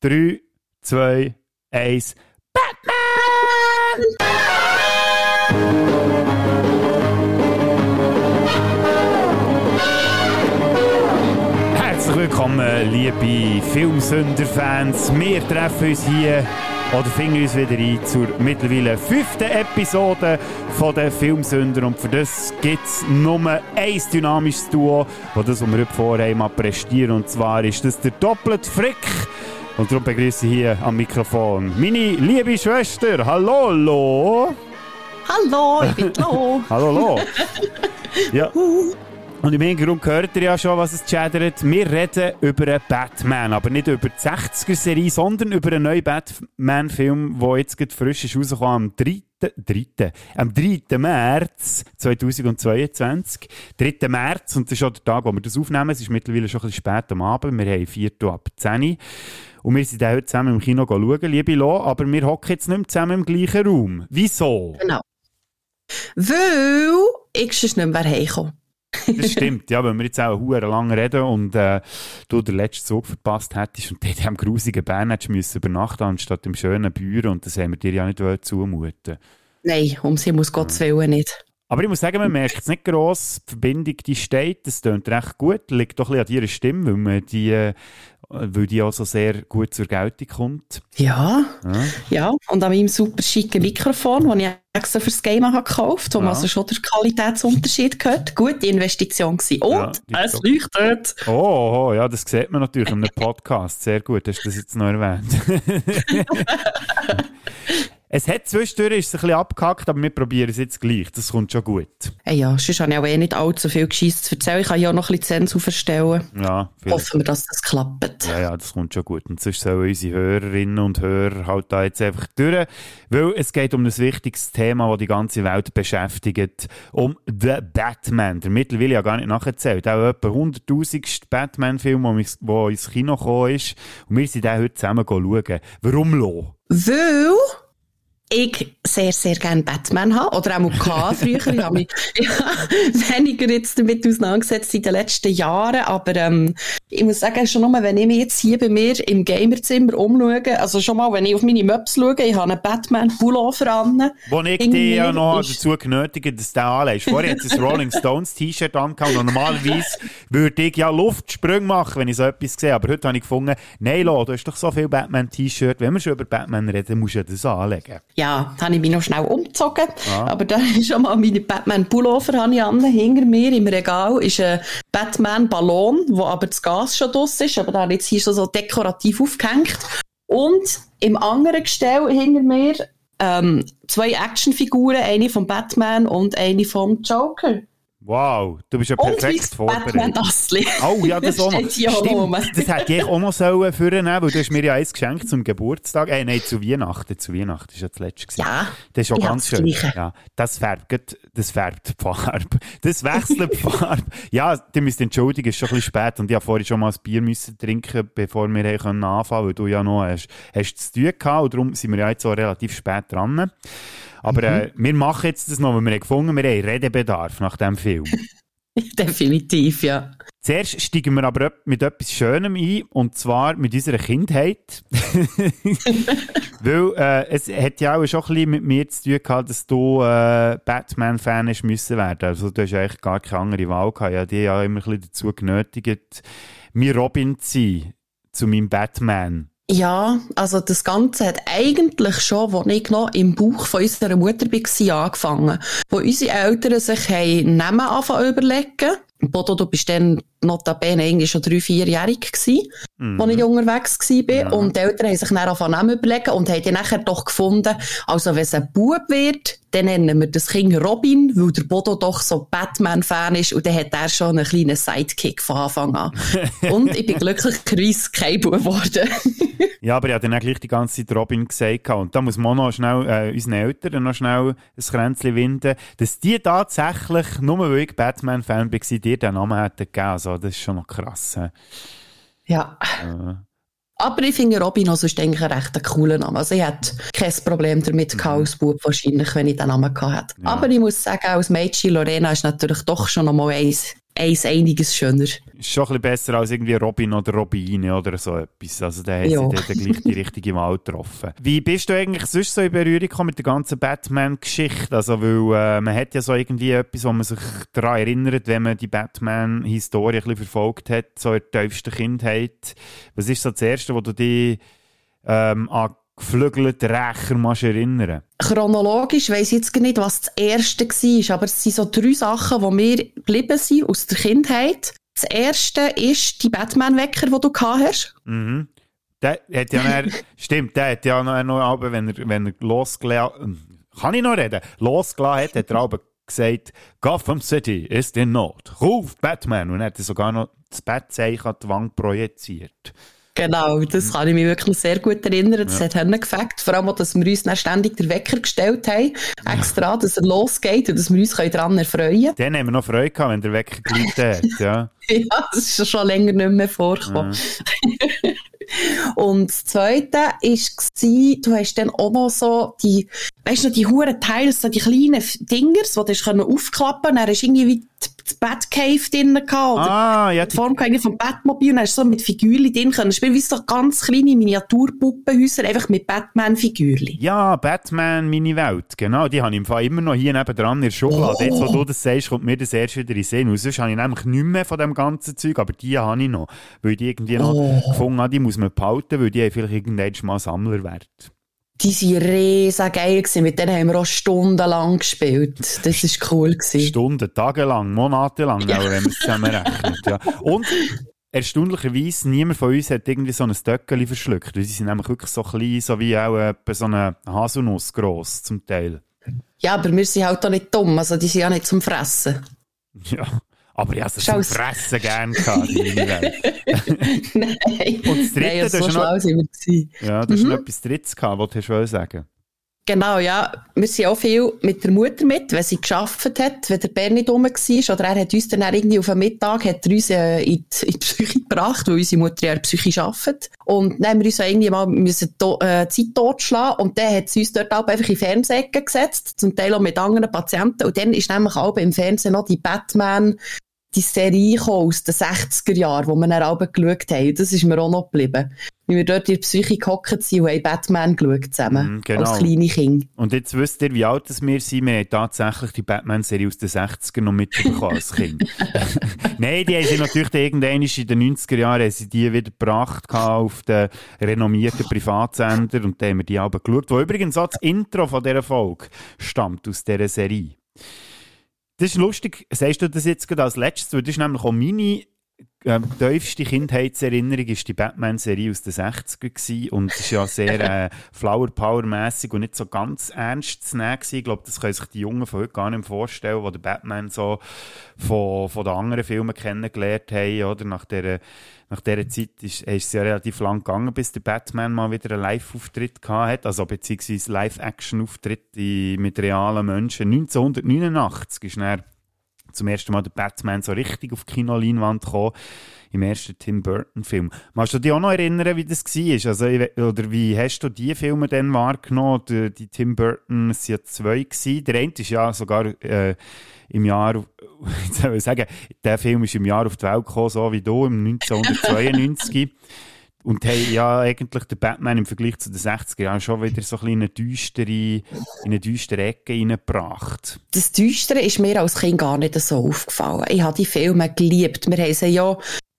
3, 2, 1. Batman! Herzlich willkommen, liebe Filmsünder-Fans. Wir treffen uns hier oder finden uns wieder ein zur mittlerweile fünften Episode von den Filmsünder. Und für das gibt es nur ein dynamisches Duo, das wir heute vorhaben, mal prestieren. Und zwar ist das der doppelte Frick. Und darum begrüße ich hier am Mikrofon meine liebe Schwester. Hallo, Lo. Hallo, ich bin Lo. Hallo, Lo. Ja. Und im Hintergrund hört ihr ja schon, was es chattert. Wir reden über einen Batman, aber nicht über die 60er-Serie, sondern über einen neuen Batman-Film, der jetzt gerade frisch ist rausgekommen am 3. 3. Am 3. März 2022. 3. März, und das ist auch der Tag, wo wir das aufnehmen. Es ist mittlerweile schon ein bisschen spät am Abend. Wir haben 4 Uhr ab 10 Uhr. Und wir sind heute zusammen im Kino schauen, liebe Lo, aber wir hocken jetzt nicht mehr zusammen im gleichen Raum. Wieso? Genau. Weil ich sonst nicht mehr heimkomme. Das stimmt, ja, wenn wir jetzt auch hure lang reden und äh, du den letzten Zug verpasst hättest und dort am grusigen Bern hättest müssen übernachten anstatt im schönen Büro und das haben wir dir ja nicht zumuten Nein, um sie muss Gottes Willen nicht. Aber ich muss sagen, man merkt es nicht gross, die Verbindung, die steht, das klingt recht gut, liegt doch ein bisschen an deiner Stimme, weil, man die, äh, weil die auch so sehr gut zur Geltung kommt. Ja, ja, ja. und an meinem super schicken Mikrofon, das ich extra fürs Game habe gekauft, wo ja. man also schon den Qualitätsunterschied gehört. Gute Investition gewesen. Und ja, es leuchtet. Oh, oh, ja, das sieht man natürlich in einem Podcast. Sehr gut, hast du das jetzt noch erwähnt. Es hat zwischendurch ist es ein bisschen abgehackt, aber wir probieren es jetzt gleich. Das kommt schon gut. Hey ja, sonst habe ich auch eh nicht allzu viel Geschiss zu erzählen. Ich kann ja auch noch ein bisschen Zensur verstellen. Ja, vielleicht. Hoffen wir, dass das klappt. Ja, ja, das kommt schon gut. Und sonst sollen unsere Hörerinnen und Hörer halt da jetzt einfach durch. Weil es geht um ein wichtiges Thema, das die ganze Welt beschäftigt. Um The Batman. Der mittlerweile ja gar nicht nacherzählt. Auch etwa 100.000. Batman-Film, der ins Kino gekommen ist. Und wir sind den heute zusammen schauen. Warum lo? Weil ich sehr, sehr gerne Batman habe. Oder auch mal früher. Ich habe mich ja, weniger jetzt damit auseinandergesetzt in den letzten Jahren. Aber ähm, ich muss sagen, schon nochmal, wenn ich mich jetzt hier bei mir im Gamerzimmer umschaue, also schon mal, wenn ich auf meine Maps schaue, ich habe einen Batman-Pullover an. Wo ich dich ja noch dazu genötigt dass du den anlegst. Vorher hat ein Rolling Stones T-Shirt angehauen und normalerweise würde ich ja Luftsprünge machen, wenn ich so etwas sehe. Aber heute habe ich gefunden, nein, Lo, du hast doch so viel Batman-T-Shirt. Wenn wir schon über Batman reden, musst du das anlegen ja, da habe ich mich noch schnell umgezogen. Ah. Aber da ist schon mal meine Batman-Pullover an. Hinter mir im Regal ist ein Batman-Ballon, wo aber das Gas schon draus ist. Aber da habe ich jetzt hier schon so dekorativ aufgehängt. Und im anderen Gestell hinter mir ähm, zwei Actionfiguren, eine vom Batman und eine vom Joker. Wow, du bist ja perfekt vorbereitet. Oh ja, das auch noch. Stimmt, das hätte ich auch noch sollen führen weil du hast mir ja eins geschenkt zum Geburtstag. Äh, nein, zu Weihnachten. Zu Weihnachten ist ja das letzte gewesen. Ja, das ist auch ganz schön. Ja, das färbt, das färbt die Farbe. Das wechselt die Farbe. Ja, du müsst entschuldigen, es ist schon ein bisschen spät und ich habe vorhin schon mal ein Bier müssen trinken, bevor wir anfangen können, weil du ja noch hast, hast zu tun gehabt und darum sind wir ja jetzt so relativ spät dran. Aber mhm. äh, wir machen jetzt das noch, weil wir haben gefunden, wir haben Redebedarf nach diesem Film. Definitiv, ja. Zuerst steigen wir aber mit etwas Schönem ein, und zwar mit unserer Kindheit. Weil äh, es hat ja auch schon ein bisschen mit mir zu tun gehabt, dass du äh, Batman-Fan müssen werden. Also du hast eigentlich gar keine andere Wahl gehabt. Ja, die ja immer ein bisschen dazu genötigt, mir Robin zu sein, zu meinem Batman. Ja, also das Ganze hat eigentlich schon, als ich noch im Bauch von unserer Mutter war, angefangen. Wo unsere Eltern sich haben Namen anfangen überlegen. Bodo, du bist dann notabene irgendwie schon drei, vierjährig gewesen, mhm. als ich unterwegs war. Ja. Und die Eltern haben sich dann angefangen Namen überlegen und haben dann nachher doch gefunden, also wenn es ein Bub wird, dann nennen wir das Kind Robin, weil der Bodo doch so Batman-Fan ist und dann hat er schon einen kleinen Sidekick von Anfang an. und ich bin glücklicherweise kein Bub geworden. ja, aber ich habe dann auch gleich die ganze Zeit Robin gesagt und da muss man noch schnell äh, unseren Eltern noch schnell ein Kränzchen winden, dass die tatsächlich, nur weil ich Batman-Fan war, dir den Namen hätten gegeben. Also, das ist schon noch krass. Ja. Äh. Aber ich finde Robin also ist eigentlich ein recht cooler Name. Also ich hätte kein Problem damit mhm. als Bub wahrscheinlich, wenn ich den Namen gehabt hätte. Ja. Aber ich muss sagen, als Mädchen Lorena ist natürlich doch schon noch mal eins eins einiges schöner. Ist schon ein bisschen besser als irgendwie Robin oder Robine oder so etwas. Also da haben ja. sie gleich die richtige Wahl getroffen. Wie bist du eigentlich sonst so in Berührung gekommen mit der ganzen Batman-Geschichte? Also weil äh, man hat ja so irgendwie etwas, wo man sich daran erinnert, wenn man die Batman-Historie ein bisschen verfolgt hat, so in der tiefsten Kindheit. Was ist so das Erste, wo du dich ähm, an geflügelten Rächer machst erinnern? Chronologisch weiss ich jetzt gar nicht, was das erste war, aber es sind so drei Sachen, die mir geblieben sind aus der Kindheit. Das erste ist die Batman-Wecker, die du gehabt hast. Mhm. Der hat ja mehr, stimmt, der hat ja noch, noch wenn er, wenn er losgelassen, kann ich noch reden? Losgelassen hat, hat er aber gesagt, Gotham City ist in Not. Ruf Batman. Und er hat sogar noch das Bettzeichen an die Wand projiziert. Genau, das kann ich mich wirklich sehr gut erinnern. Das ja. hat Hände gefällt. Vor allem auch, dass wir uns dann ständig den Wecker gestellt haben. Extra, dass er losgeht und dass wir uns daran erfreuen können. Dann haben wir noch Freude gehabt, wenn der Wecker geläutet hat. Ja. ja, das ist schon länger nicht mehr vorgekommen. Ja. Und das Zweite war, du hast dann auch noch so die, weißt du, die huren Teile, so die kleinen Dingers, die du aufklappen kannst. Dann hast du irgendwie wie die Batcave drin gehabt. Ah, ja. Die Form vom Batmobil. Dann hast du so mit Figürchen drin können spielen. Wie so ganz kleine Miniaturpuppenhäuser, einfach mit Batman-Figürchen. Ja, Batman, meine Welt. Genau, die habe ich im Fall immer noch hier nebenan in der Schublade. Oh. Jetzt, wo du das sagst, kommt mir das erst wieder in Sinn. Und sonst habe ich nämlich nicht mehr von dem ganzen Zeug, aber die habe ich noch. Weil die irgendwie noch oh. gefunden habe, die muss man behalten, weil die haben vielleicht irgendwann mal Sammlerwert die waren riesen geil gewesen. Mit denen haben wir auch stundenlang gespielt. Das war cool gewesen. Stunden, tagelang, monatelang, ja. wenn man es zusammenrechnet. Ja. Und erstaunlicherweise, niemand von uns hat irgendwie so ein Stöckchen verschluckt. Sie sind nämlich wirklich so klein, so wie auch etwa so eine Haselnuss gross, zum Teil. Ja, aber wir sind halt auch nicht dumm, also die sind ja nicht zum Fressen. Ja. Aber ich habe es zum Fressen gerne gehabt, Nein. Und das Dritte, Nein, das so noch, ja, du hast mhm. noch etwas Drittes gehabt, was du sagen Genau, ja. Wir sind auch viel mit der Mutter mit, wenn sie geschafft hat, wenn der Bär nicht rum war. Oder er hat uns dann irgendwie auf den Mittag hat er uns, äh, in, die, in die Psyche gebracht, weil unsere Mutter ja in der Psyche arbeitet. Und dann haben wir uns irgendwie mal müssen to äh, Zeit totschlagen und dann hat sie uns dort auch einfach in Fernsehecke gesetzt, zum Teil auch mit anderen Patienten. Und dann ist nämlich auch im Fernsehen noch die Batman die Serie aus den 60er Jahren, wo wir dann auch geschaut haben. Das ist mir auch noch geblieben. Wie wir dort in der Psyche gehockt sind und haben Batman geschaut zusammen. Mm, genau. Als kleine Kinder. Und jetzt wisst ihr, wie alt wir sind. Wir haben tatsächlich die Batman-Serie aus den 60er noch mitbekommen als Kind. Nein, die haben sie natürlich irgendwann in den 90er Jahren haben sie die wieder gebracht auf den renommierten Privatsender und dann haben wir die auch geschaut. Wo übrigens auch das Intro von dieser Folge stammt aus dieser Serie. Das ist lustig, sagst du das jetzt gerade als letztes, weil das ist nämlich auch meine äh, tiefste Kindheitserinnerung ist die Batman-Serie aus den 60er gewesen und ist ja sehr äh, Flower Power-mässig und nicht so ganz ernst zu nehmen gewesen. Ich glaube, das können sich die Jungen von heute gar nicht vorstellen, wo der Batman so von, von den anderen Filmen kennengelernt haben, oder? Nach der nach dieser Zeit ist, ist es ja relativ lang gegangen, bis der Batman mal wieder einen Live-Auftritt hat, also beziehungsweise Live-Action-Auftritt mit realen Menschen. 1989 ist dann zum ersten Mal der Batman so richtig auf die Kinoleinwand gekommen, im ersten Tim Burton-Film. Magst du dich auch noch erinnern, wie das war? Also, oder wie hast du die Filme dann wahrgenommen? Die, die Tim Burton, es waren ja zwei. Gewesen. Der eine ist ja sogar äh, im Jahr, jetzt soll ich sagen, der Film ist im Jahr auf die Welt gekommen, so wie du, im 1992. Und haben ja eigentlich der Batman im Vergleich zu den 60er Jahren schon wieder so ein düstere, in eine düstere Ecke reingebracht. Das Düstere ist mir als Kind gar nicht so aufgefallen. Ich habe die Filme geliebt. Wir haben sie ja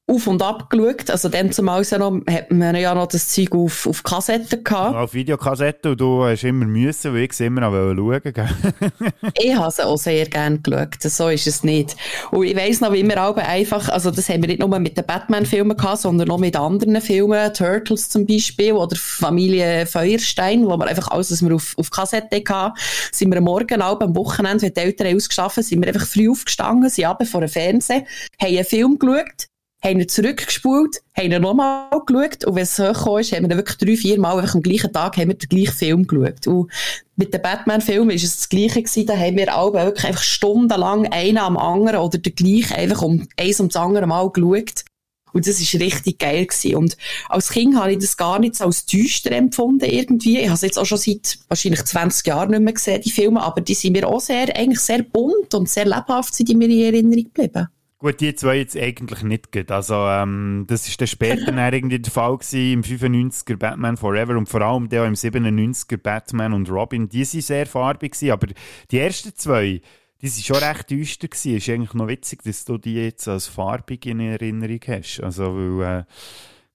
auf und ab geschaut. Also dann zumal ja noch, hat man ja noch das Zeug auf, auf Kassetten gehabt. auf Videokassetten und du hast immer müssen, weil ich es immer noch schauen Ich habe sie auch sehr gerne geschaut. So ist es nicht. Und ich weiss noch, wie wir auch einfach, also das haben wir nicht nur mit den Batman-Filmen gehabt, sondern auch mit anderen Filmen, Turtles zum Beispiel oder Familie Feuerstein, wo wir einfach alles, was wir auf, auf Kassette hatten, sind wir am Morgen, auch am Wochenende, wenn die Eltern ausgeschlafen sind wir einfach früh aufgestanden, sind runter vor dem Fernseher, haben einen Film geschaut, haben ihn zurückgespult, haben ihn nochmal geschaut und wenn es hochgekommen ist, haben wir dann wirklich drei, vier Mal einfach am gleichen Tag haben wir den gleichen Film geschaut. Und mit dem Batman-Film ist es das Gleiche gewesen, da haben wir alle wirklich einfach stundenlang einen am anderen oder den gleichen einfach um eins um das andere Mal geschaut. Und das ist richtig geil gewesen. Und als Kind habe ich das gar nicht so als düster empfunden irgendwie. Ich habe es jetzt auch schon seit wahrscheinlich 20 Jahren nicht mehr gesehen, die Filme, aber die sind mir auch sehr, eigentlich sehr bunt und sehr lebhaft sind die mir in Erinnerung geblieben. Gut, die zwei jetzt eigentlich nicht gut. Also, ähm, das ist dann später dann irgendwie der Fall gewesen, im 95er Batman Forever und vor allem der im 97er Batman und Robin, die sind sehr farbig gewesen, aber die ersten zwei, die sind schon recht düster gewesen. Ist eigentlich noch witzig, dass du die jetzt als farbig in Erinnerung hast. Also, weil, äh,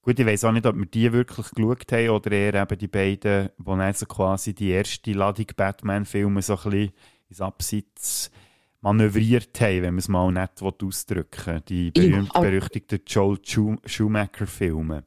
gut, ich weiß auch nicht, ob wir die wirklich geschaut haben oder eher eben die beiden, die dann so quasi die erste Ladung Batman-Filme so ein bisschen ins Abseits manövriert haben, wenn man es mal nett ausdrücken will. Die berühmt-berüchtigten Joel Schumacher-Filme.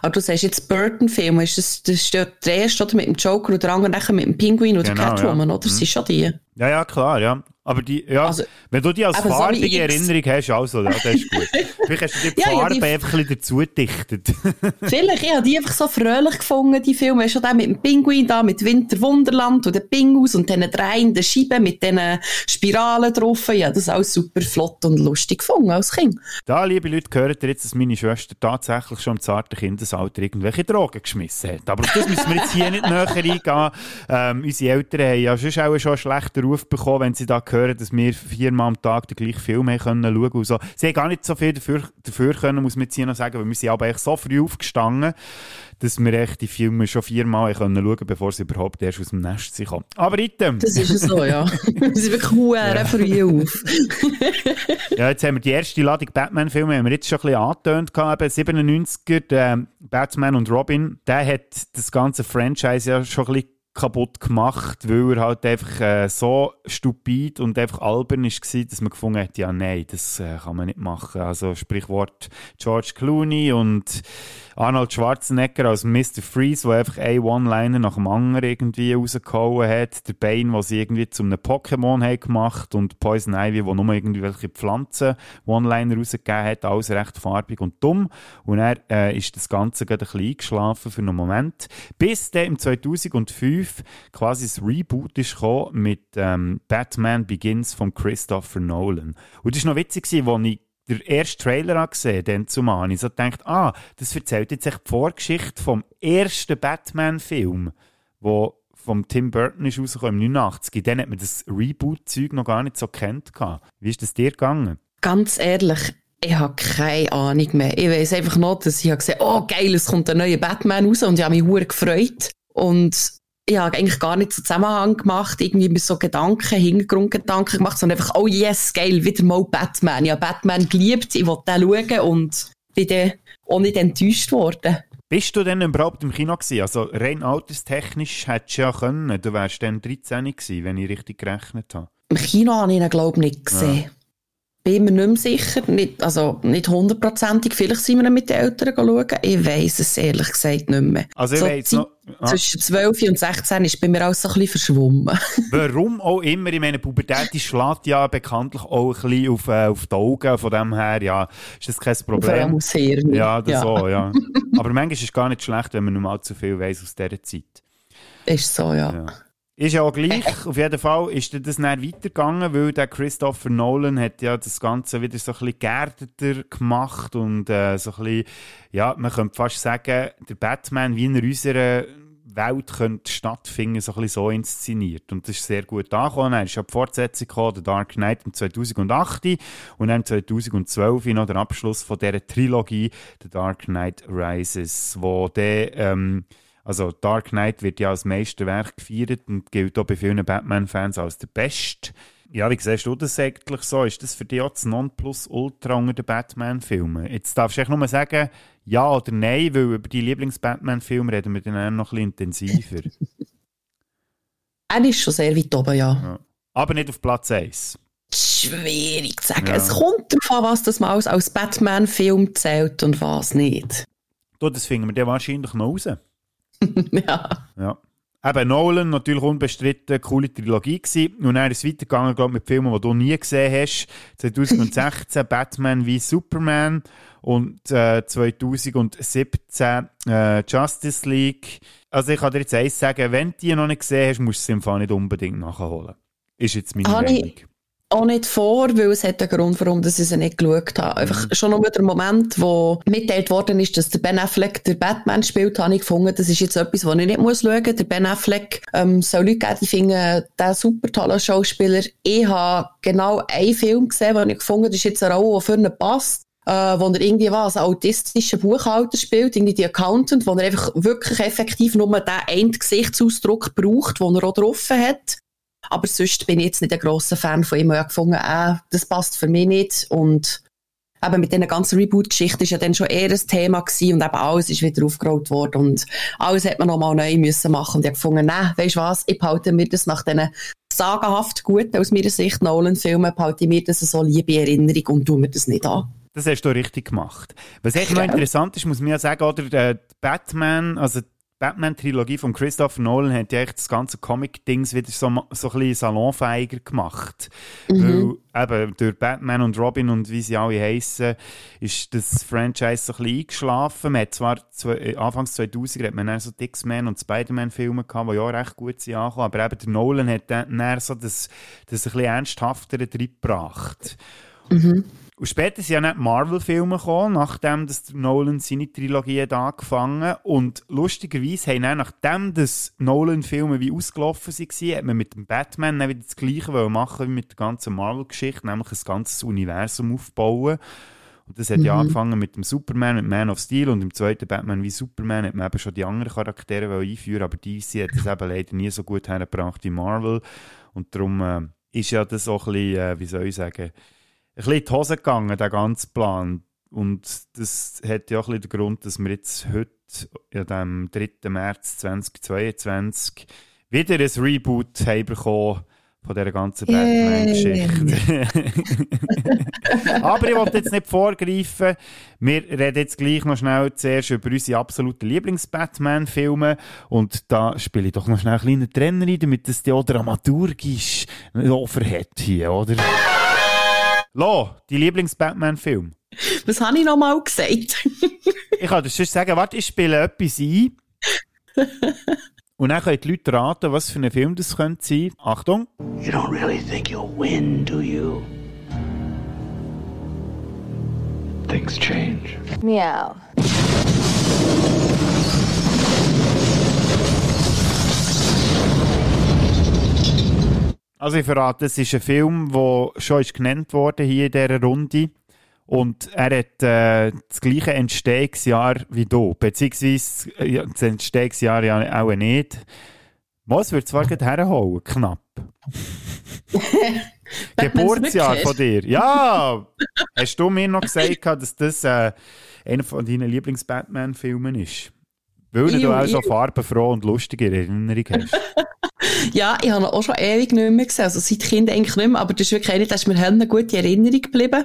Aber du sagst jetzt Burton-Film, ist das, das ist der erste oder mit dem Joker oder der andere mit dem Pinguin oder genau, Catwoman, ja. oder? Das mhm. ist schon die. Ja, ja, klar, ja. Aber die, ja, also, wenn du die als farbige so Erinnerung hast, also, ja, das ist gut. Vielleicht hast du die Farbe ja, die einfach ein bisschen dazu gedichtet. Vielleicht, ich habe die einfach so fröhlich gefunden, die Filme. Schon der mit dem Pinguin da, mit Winterwunderland und den Pingus und diesen drehenden Scheiben mit diesen Spiralen drauf. Ja, das ist alles super flott und lustig gefunden als Kind. Da, liebe Leute, gehört ihr jetzt, dass meine Schwester tatsächlich schon im zarten Kindesalter irgendwelche Drogen geschmissen hat. Aber auf das müssen wir jetzt hier nicht näher eingehen. Ähm, unsere Eltern haben ja schon, auch schon einen schlechten Ruf bekommen, wenn sie da hören, dass wir viermal am Tag den gleichen Film haben können schauen und so. Sie haben gar nicht so viel dafür, dafür können, muss man jetzt hier noch sagen, weil wir sind aber echt so früh aufgestanden, dass wir echt die Filme schon viermal können schauen bevor sie überhaupt erst aus dem Nest sind. Aber item. Das ist so, ja. wir sind wirklich ja. früh auf. ja, jetzt haben wir die erste Ladung Batman-Filme, haben wir jetzt schon ein bisschen angetönt gehabt, 97er, der Batman und Robin, der hat das ganze Franchise ja schon ein bisschen kaputt gemacht, weil er halt einfach äh, so stupid und einfach albern ist gewesen, dass man gefunden hat, ja nein, das äh, kann man nicht machen. Also Sprichwort George Clooney und Arnold Schwarzenegger als Mr. Freeze, der einfach ein One-Liner nach dem anderen irgendwie rausgehauen hat. Der Bane, was sie irgendwie zu einem Pokémon haben gemacht und Poison Ivy, wo nur irgendwelche Pflanzen One-Liner rausgegeben hat. Alles recht farbig und dumm. Und er äh, ist das Ganze gerade ein bisschen eingeschlafen für einen Moment. Bis dann im 2005 quasi das Reboot ist mit ähm, Batman Begins von Christopher Nolan. Und das war noch witzig, als ich der erste Trailer angesehen, dann zumal, ich so gedacht, ah, das erzählt jetzt echt die Vorgeschichte vom ersten Batman-Film, wo vom Tim Burton ist rausgekommen, im 89. Dann hat man das Reboot-Zeug noch gar nicht so kennt. Wie ist das dir gegangen? Ganz ehrlich, ich habe keine Ahnung mehr. Ich weiß einfach nur, dass ich habe, oh geil, es kommt ein neuer Batman raus und ich habe mich sehr gefreut. Und ich habe eigentlich gar nicht so Zusammenhang gemacht, irgendwie mit so Gedanken, Hintergrundgedanken gemacht, sondern einfach, oh yes, geil, wieder mal Batman. Ich habe Batman geliebt, ich wollte den schauen und bin dann auch nicht enttäuscht worden. Bist du denn überhaupt im Kino gewesen? Also rein alterstechnisch hättest du ja können. Du wärst dann 13 gewesen, wenn ich richtig gerechnet habe. Im Kino habe ich ihn, glaube ich, nicht gesehen. Ja bin mir nicht mehr sicher, nicht, also nicht hundertprozentig. Vielleicht sind wir mit den Eltern schauen. Ich weiss es ehrlich gesagt nicht mehr. Also ich so weiss noch... Ah. Zwischen 12 und 16 ist bei mir alles so ein bisschen verschwommen. Warum auch immer, ich meine, Pubertät schlägt ja bekanntlich auch ein bisschen auf, äh, auf die Augen, von dem her, ja, ist das kein Problem. Sehr, ja, das ja. so, ja. Aber manchmal ist es gar nicht schlecht, wenn man nicht mal zu viel weiss aus dieser Zeit. Ist so, ja. ja. Ist ja auch gleich. Auf jeden Fall ist das dann weitergegangen, weil der Christopher Nolan hat ja das Ganze wieder so ein bisschen geerdeter gemacht und äh, so ein bisschen, ja, man könnte fast sagen, der Batman wie in unserer Welt könnte stattfinden, so ein bisschen so inszeniert. Und das ist sehr gut angekommen. Er ist ja die Fortsetzung gekommen, The Dark Knight im 2008 und dann 2012 noch der Abschluss von dieser Trilogie, The Dark Knight Rises, wo der, ähm, also Dark Knight wird ja als Meisterwerk gefeiert und gilt auch bei vielen Batman-Fans als der Beste. Ja, wie siehst du das eigentlich so? Ist das für dich auch das Nonplusultra unter den Batman-Filmen? Jetzt darfst du echt nur sagen, ja oder nein, weil über die Lieblings-Batman-Filme reden wir dann noch ein bisschen intensiver. er ist schon sehr weit oben, ja. ja. Aber nicht auf Platz 1. Schwierig zu sagen. Ja. Es kommt darauf an, was das mal als Batman-Film zählt und was nicht. Du, das finden wir dann wahrscheinlich noch raus. ja. ja. Eben Nolan, natürlich unbestritten, coole Trilogie gewesen. Und dann ist es weitergegangen, glaube mit Filmen, die du nie gesehen hast. 2016 Batman wie Superman und äh, 2017 äh, Justice League. Also ich kann dir jetzt eins sagen, wenn du die noch nicht gesehen hast, musst du sie im Fall nicht unbedingt nachholen. Ist jetzt meine Meinung. Auch nicht vor, weil es hat einen Grund, warum ich sie nicht geschaut habe. Einfach mhm. schon nur der Moment, wo mitteilt worden ist, dass der Ben Affleck der Batman spielt, habe ich gefunden, das ist jetzt etwas, was ich nicht muss schauen muss. Der Ben Affleck ähm, soll Leute geben, die finden, der super toller Schauspieler. Ich habe genau einen Film gesehen, wo ich gefunden das ist jetzt eine Rolle, die für ihn passt. Äh, wo er irgendwie was, ein autistischer Buchhalter spielt, irgendwie die Accountant, wo er einfach wirklich effektiv nur den einen Gesichtsausdruck braucht, den er auch drauf hat. Aber sonst bin ich jetzt nicht ein grosser Fan von ihm. Ich habe gefunden, äh, das passt für mich nicht. Und eben mit dieser ganzen Reboot-Geschichte war ja dann schon eher ein Thema gewesen und eben alles ist wieder aufgerollt worden und alles hat man nochmal neu müssen machen und ich habe gefunden, nein, weisst du was, ich behalte mir das nach diesen sagenhaft guten, aus meiner Sicht, Nolan-Filmen, behalte ich mir das so liebe Erinnerung und tue mir das nicht an. Das hast du richtig gemacht. Was echt noch interessant ist, muss man ja sagen, oder, der Batman, also Batman-Trilogie von Christopher Nolan hat ja echt das ganze Comic-Dings wieder so, so ein bisschen salonfähiger gemacht. Mhm. Weil eben durch Batman und Robin und wie sie alle heißen, ist das Franchise so ein bisschen eingeschlafen. Man hat zwar zwei, äh, Anfangs 2000 hat man dann so X-Men und Spider-Man-Filme gehabt, die ja auch recht gut sind angekommen, aber eben der Nolan hat dann so das, das ein bisschen ernsthaftere drin gebracht. Mhm. Und später sind ja nicht Marvel-Filme gekommen, nachdem das Nolan seine Trilogie hat angefangen Und lustigerweise haben dann, nachdem das Nolan-Filme wie ausgelaufen waren, hat man mit dem Batman dann wieder das Gleiche machen wie mit der ganzen Marvel-Geschichte, nämlich ein ganzes Universum aufbauen. Und das hat mhm. ja angefangen mit dem Superman, mit Man of Steel und im zweiten Batman wie Superman hat man eben schon die anderen Charaktere einführen aber DC hat das eben leider nie so gut hergebracht wie Marvel. Und darum äh, ist ja das auch ein bisschen, äh, wie soll ich sagen, bisschen in die Hose gegangen, der ganze Plan. Und das hat ja auch ein bisschen den Grund, dass wir jetzt heute, am 3. März 2022, wieder ein Reboot haben bekommen von dieser ganzen Batman-Geschichte. Aber ich wollte jetzt nicht vorgreifen. Wir reden jetzt gleich noch schnell zuerst über unsere absoluten Lieblings-Batman-Filme. Und da spiele ich doch noch schnell einen kleinen Trenner rein, damit das die auch dramaturgisch hat hier, oder? Lo, die Lieblings-Batman-Film. Was habe ich noch mal gesagt? ich kann dir sonst sagen, warte, ich spiele etwas ein. Und dann können die Leute raten, was für ein Film das könnte sein. Achtung. You don't really think you'll win, do you? Things change. Meow. Also ich verrate, es ist ein Film, der schon ist genannt wurde hier in dieser Runde. Und er hat äh, das gleiche Entstehungsjahr wie du. Beziehungsweise das Entstehungsjahr ja auch nicht. Was wird zwar gerade herholen, knapp. Geburtsjahr von dir. Ja! Hast du mir noch gesagt, dass das äh, einer von deinen Lieblings-Batman-Filmen ist? Weil du auch so farbenfroh und lustige Erinnerung hast. ja, ich habe ihn auch schon ewig nicht mehr gesehen. Also seit Kind eigentlich nicht mehr. Aber das ist wirklich eine, das ist mir eine gute Erinnerung geblieben.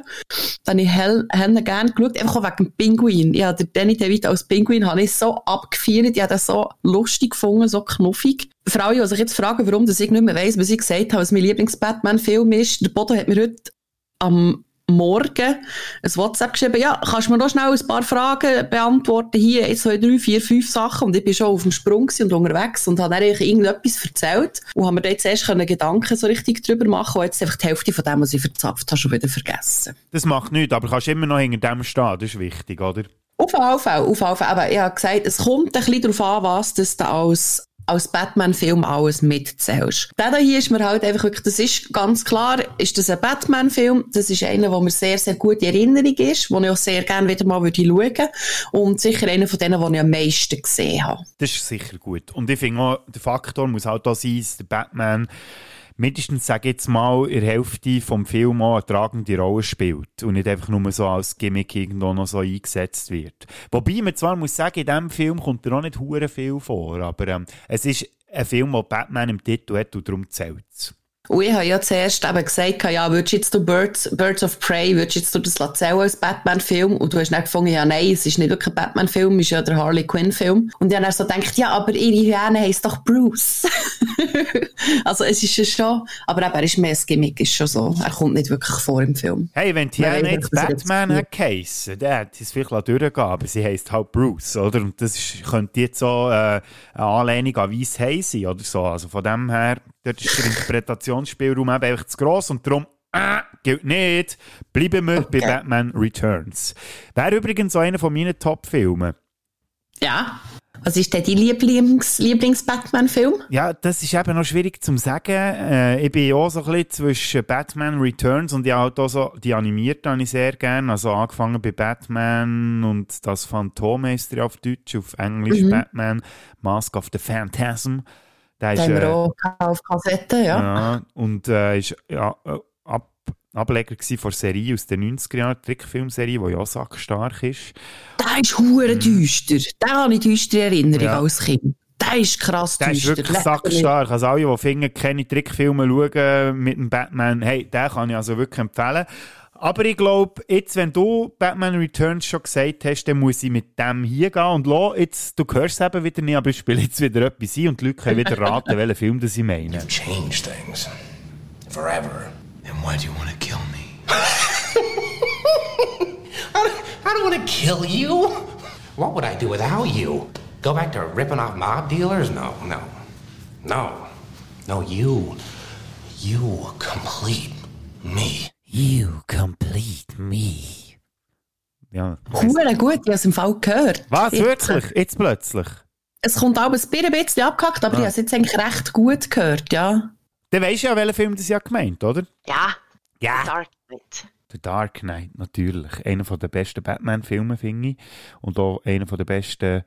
Dann habe ich Helen gerne geschaut, einfach auch wegen dem Pinguin. Ja, der Danny DeVito als Pinguin habe ich so abgefeiert. Ich habe das so lustig gefunden, so knuffig. Alle, die sich jetzt fragen, warum das ich nicht mehr weiss, was ich gesagt habe, was mein Lieblings-Batman-Film ist, der Bodo hat mir heute am Morgen ein WhatsApp geschrieben, ja, kannst du mir noch schnell ein paar Fragen beantworten? Hier, eins, zwei, drei, vier, fünf Sachen. Und ich bin schon auf dem Sprung und unterwegs und habe dann eigentlich irgendetwas erzählt und habe mir dann jetzt erst Gedanken so richtig drüber machen und jetzt einfach die Hälfte von dem, was ich verzapft habe, schon wieder vergessen. Das macht nichts, aber du kannst immer noch hinter dem stehen, das ist wichtig, oder? Auf Fall, auf jeden Fall. Aber ich habe gesagt, es kommt ein bisschen darauf an, was das da als als Batman-Film alles mitzählst. Der hier ist mir halt einfach wirklich, das ist ganz klar, ist das ein Batman-Film. Das ist einer, wo mir sehr, sehr gute Erinnerung ist, wo ich auch sehr gerne wieder mal würde schauen Und sicher einer von denen, die ich am meisten gesehen habe. Das ist sicher gut. Und ich finde auch, der Faktor muss halt da sein, der Batman mindestens, sage ich jetzt mal, in der Hälfte vom Film auch eine tragende Rolle spielt und nicht einfach nur so als Gimmick irgendwo noch so eingesetzt wird. Wobei man zwar muss sagen, in diesem Film kommt er auch nicht hure viel vor, aber ähm, es ist ein Film, der Batman im Titel hat und darum zählt. Und ich habe ja zuerst eben gesagt, ja, würdest jetzt du Birds, Birds of Prey, würdest jetzt du das erzählen als Batman-Film? Und du hast dann gefunden, ja, nein, es ist nicht wirklich ein Batman-Film, es ist ja der Harley Quinn-Film. Und ich habe dann so gedacht, ja, aber ihre Hyäne heisst doch Bruce. also es ist ja schon, aber eben, er ist mehr ein Gimmick, ist schon so. Er kommt nicht wirklich vor im Film. Hey, wenn die Hyäne jetzt Batman hat geheissen, dann hätte es vielleicht durchgehen aber sie heisst halt Bruce, oder? Und das ist, könnte jetzt so äh, eine Anlehnung an Weiss sein, oder so. Also von dem her, dort ist der Interpretationsspielraum eben einfach zu gross und darum ah, gilt nicht. Bleiben wir okay. bei Batman Returns. Wäre übrigens so einer von meinen Top-Filmen. Ja. Was ist denn dein Lieblings, Lieblings-Batman-Film? Ja, das ist eben noch schwierig zu sagen. Äh, ich bin auch so ein bisschen zwischen Batman Returns und ja halt auch so, die animierte habe ich sehr gerne. Also angefangen bei Batman und das Phantom ist auf Deutsch, auf Englisch mhm. Batman, Mask of the Phantasm. Der ist, äh, auch auf Kassette, ja. ja und äh, ist ja, äh, ab, Ableger von Serie aus den 90er Jahren, Trickfilmserie, die ja sackstark ist. Der ist hure mhm. düster. Den habe ich düster Erinnerung ja. als Kind. Der ist krass der düster. Der ist wirklich sackstark. Also alle, die finden, keine Trickfilme schauen mit dem Batman, hey, den kann ich also wirklich empfehlen. Aber ich glaube, jetzt, wenn du Batman Returns schon gesagt hast, dann muss ich mit dem hier gehen und lo, jetzt, du hörst es eben wieder nicht, aber ich spiele jetzt wieder etwas ein und die Leute können wieder raten, welchen Film das ich meine. You've changed things. Forever. And why do you want to kill me? I, I don't want to kill you. What would I do without you? Go back to ripping off mob dealers? No, no. No. No, you. You complete me. You complete me. Ja. Hure gut, ich habe es im Fall gehört. Was, jetzt. wirklich? Jetzt plötzlich? Es kommt aber ein bisschen abgehackt, aber ja. ich habe es jetzt eigentlich recht gut gehört, ja. Dann weisst du ja, welchen Film das ja gemeint, oder? Ja. Ja. Dark Knight. The Dark Knight, natürlich. Einer der besten Batman-Filme, finde ich. Und auch einer der besten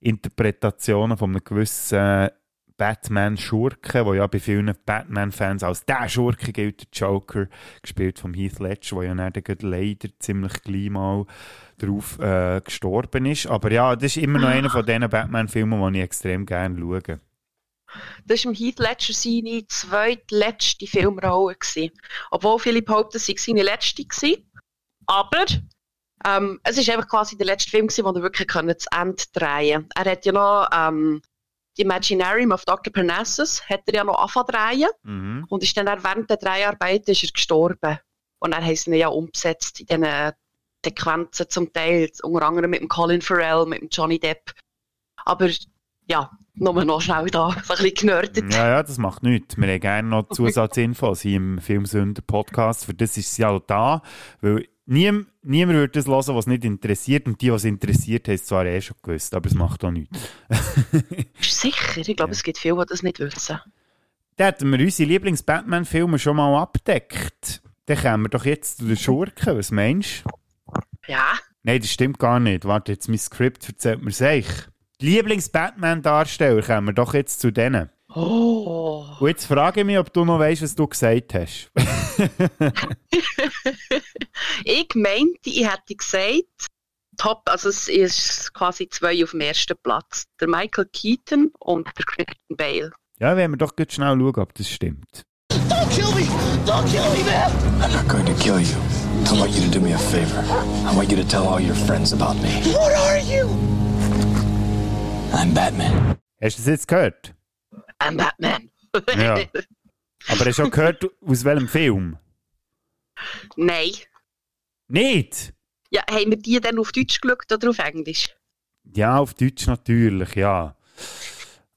Interpretationen von einem gewissen Batman-Schurken, der ja bei vielen Batman-Fans als der Schurke gilt, der Joker, gespielt von Heath Ledger, der ja dann leider ziemlich gleich mal drauf äh, gestorben ist. Aber ja, das ist immer noch einer von diesen Batman-Filmen, die ich extrem gerne schaue. Das war im Heath Ledger seine zweitletzte Filmrolle. Gewesen. Obwohl viele behaupten, es sei seine letzte gewesen. Aber ähm, es ist einfach quasi der letzte Film, gewesen, wo er wirklich zu Ende drehen Er hat ja noch ähm, die Imaginarium of Dr. Parnassus hat er ja noch angefangen mhm. und ist dann während der Dreharbeiten ist er gestorben. Und dann haben sie ihn ja umgesetzt in diesen Sequenzen zum Teil, unter anderem mit dem Colin Farrell, mit dem Johnny Depp. Aber ja, nur noch schnell da, so ein bisschen genördet. Ja, ja, das macht nichts. Wir haben gerne noch Zusatzinfos hier im Filmsünder-Podcast. Für das ist es ja da, weil niemand, niemand würde das hören, was nicht interessiert. Und die, was interessiert, haben es zwar eh schon gewusst, aber es macht auch nichts. Sicher? Ich glaube, ja. es gibt viele, die das nicht wissen. Da hätten wir unsere Lieblings-Batman-Filme schon mal abgedeckt. Dann kommen wir doch jetzt zu den Schurken. Was meinst du? Ja. Nein, das stimmt gar nicht. Warte, jetzt mein Skript erzählt mir es Lieblings-Batman-Darsteller, kommen wir doch jetzt zu denen. Oh. Und jetzt frage ich mich, ob du noch weißt, was du gesagt hast. ich meinte, ich hätte gesagt, top, also es ist quasi zwei auf dem ersten Platz. Der Michael Keaton und der Christian Bale. Ja, werden wir doch ganz schnell schauen, ob das stimmt. Don't kill me! Don't kill me, man! I'm not going to kill you. I want you to do me a favor. I want you to tell all your friends about me. What are you? I'm Batman. Hast du das jetzt gehört? I'm Batman. ja. Aber hast du auch gehört, aus welchem Film? Nein. Nicht? Ja, haben wir die dann auf Deutsch geschaut oder auf Englisch? Ja, auf Deutsch natürlich, ja.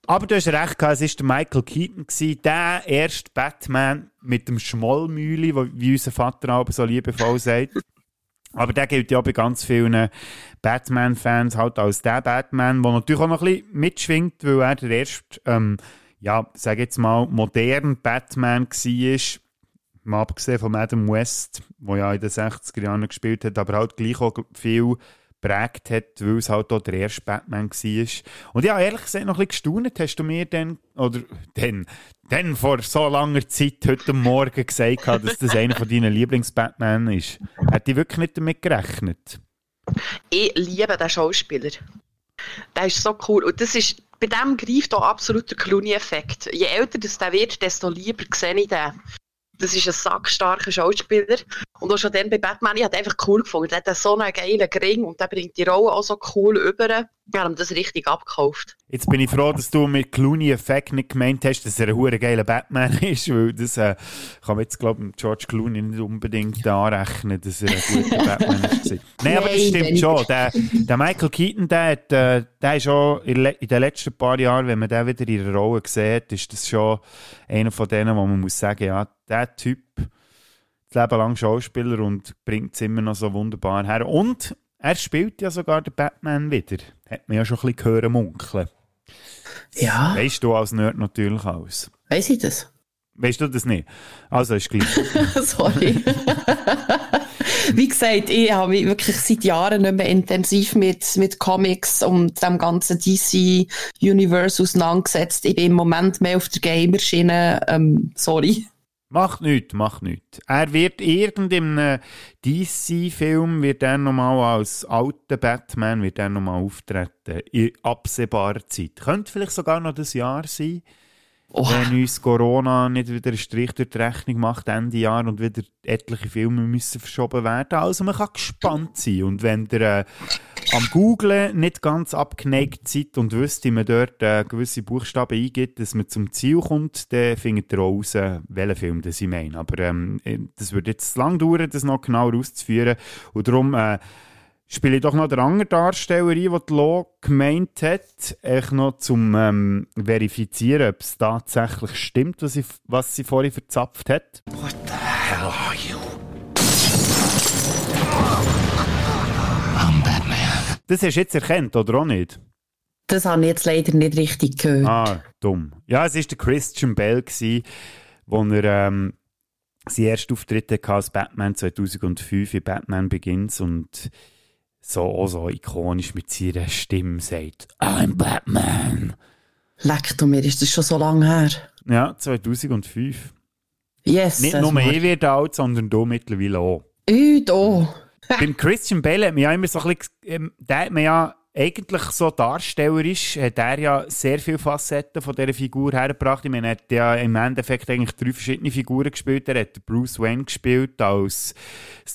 Aber du hast recht gehabt, es war Michael Keaton, gewesen, der erste Batman mit dem Schmollmühle, wie unser Vater aber so liebevoll sagt. Aber der gilt ja bei ganz vielen Batman-Fans halt als der Batman, der natürlich auch noch ein bisschen mitschwingt, weil er der erste, ähm, ja, sag jetzt mal, modern Batman war. Mal abgesehen von Adam West, der ja in den 60er Jahren gespielt hat, aber halt gleich auch viel geprägt hat, weil es halt auch der erste Batman war. Und ja, ehrlich gesagt noch ein bisschen gestaunt, hast du mir dann, oder dann, dann vor so langer Zeit heute Morgen gesagt, dass das einer von deinen Lieblings-Batman ist. Hätte ich wirklich nicht damit gerechnet. Ich liebe den Schauspieler. Der ist so cool. Und das ist, bei dem greift auch absolut der Clooney-Effekt. Je älter das der wird, desto lieber sehe ich den. Das ist ein sackstarker Schauspieler. Und auch schon dann bei Batman, ich habe einfach cool gefunden. Der hat so einen geilen Gring und der bringt die Rolle auch so cool über. Wir haben das richtig abgekauft. Jetzt bin ich froh, dass du mit Clooney-Effekt nicht gemeint hast, dass er ein hure geiler Batman ist, weil das äh, kann man jetzt, glaube ich, George Clooney nicht unbedingt anrechnen, dass er ein guter Batman ist. Nein, aber das stimmt schon. Der, der Michael Keaton, der, hat, äh, der ist schon in, in, den letzten paar Jahren, wenn man den wieder in der Rolle sieht, ist das schon einer von denen, wo man muss sagen, ja, der Typ, das Leben lang Schauspieler und bringt es immer noch so wunderbar her. Und er spielt ja sogar den Batman wieder. Hat man ja schon ein bisschen gehört munkeln. Ja. Weißt du als Nerd natürlich aus. Weiss ich das? Weißt du das nicht? Also ist gleich. Sorry. Wie gesagt, ich habe mich wirklich seit Jahren nicht mehr intensiv mit, mit Comics und dem ganzen DC-Universe auseinandergesetzt. Ich bin im Moment mehr auf der Gamer-Schiene. Ähm, sorry. Macht nichts, macht nichts. Er wird irgendeinem DC-Film wird er nochmal als alter Batman wird er nochmal auftreten. In absehbarer Zeit. Könnte vielleicht sogar noch das Jahr sein. Oh. Wenn uns Corona nicht wieder einen Strich durch die Rechnung macht, Ende Jahr und wieder etliche Filme müssen verschoben werden. Also man kann gespannt sein. Und wenn ihr äh, am Googlen nicht ganz abgeneigt seid und wisst, wie man dort äh, gewisse Buchstaben eingibt, dass man zum Ziel kommt, dann findet ihr raus, welchen Film das ich meine. Aber ähm, das würde jetzt lang dauern, das noch genau auszuführen. Und darum... Äh, spiele ich doch noch den anderen Darsteller ein, den die Lo gemeint hat, echt noch zum ähm, Verifizieren, ob es tatsächlich stimmt, was sie, was sie vorhin verzapft hat. What the hell are you? I'm Batman. Das hast du jetzt erkannt, oder auch nicht? Das habe ich jetzt leider nicht richtig gehört. Ah, dumm. Ja, es war der Christian Bell, gewesen, wo er ähm, seinen ersten Auftritt hatte als Batman 2005 in Batman Begins und so, so ikonisch mit seiner Stimme sagt, I'm Batman. Leck du mir, ist das schon so lange her? Ja, 2005. Yes. Nicht nur ich werde alt, sondern du mittlerweile auch. Ui, da. Beim Christian Bale hat man ja immer so ein bisschen, ähm, der hat man ja eigentlich so darstellerisch, hat er ja sehr viele Facetten von dieser Figur hergebracht. Ich meine, er hat ja im Endeffekt eigentlich drei verschiedene Figuren gespielt. Er hat Bruce Wayne gespielt als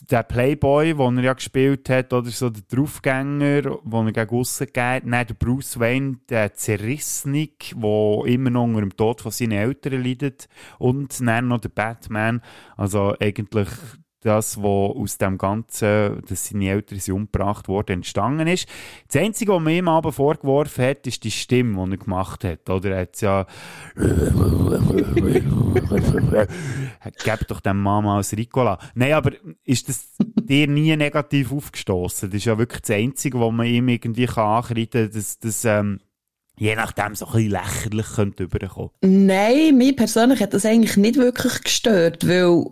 der Playboy, den er ja gespielt hat, oder so der Draufgänger, den er gegen aussen hat. Dann der Bruce Wayne, der Zerrissene, der immer noch unter dem Tod von seinen Eltern leidet. Und dann noch der Batman, also eigentlich das, was aus dem Ganzen, dass seine Eltern sind umgebracht wurden, entstanden ist. Das Einzige, was man ihm aber vorgeworfen hat, ist die Stimme, die er gemacht hat. Oder er hat ja Gib doch dem Mama als Ricola. Nein, aber ist das dir nie negativ aufgestoßen? Das ist ja wirklich das Einzige, was man ihm irgendwie kann kann, dass das ähm, je nachdem so ein bisschen lächerlich könnte überkommen. Nein, mir persönlich hat das eigentlich nicht wirklich gestört, weil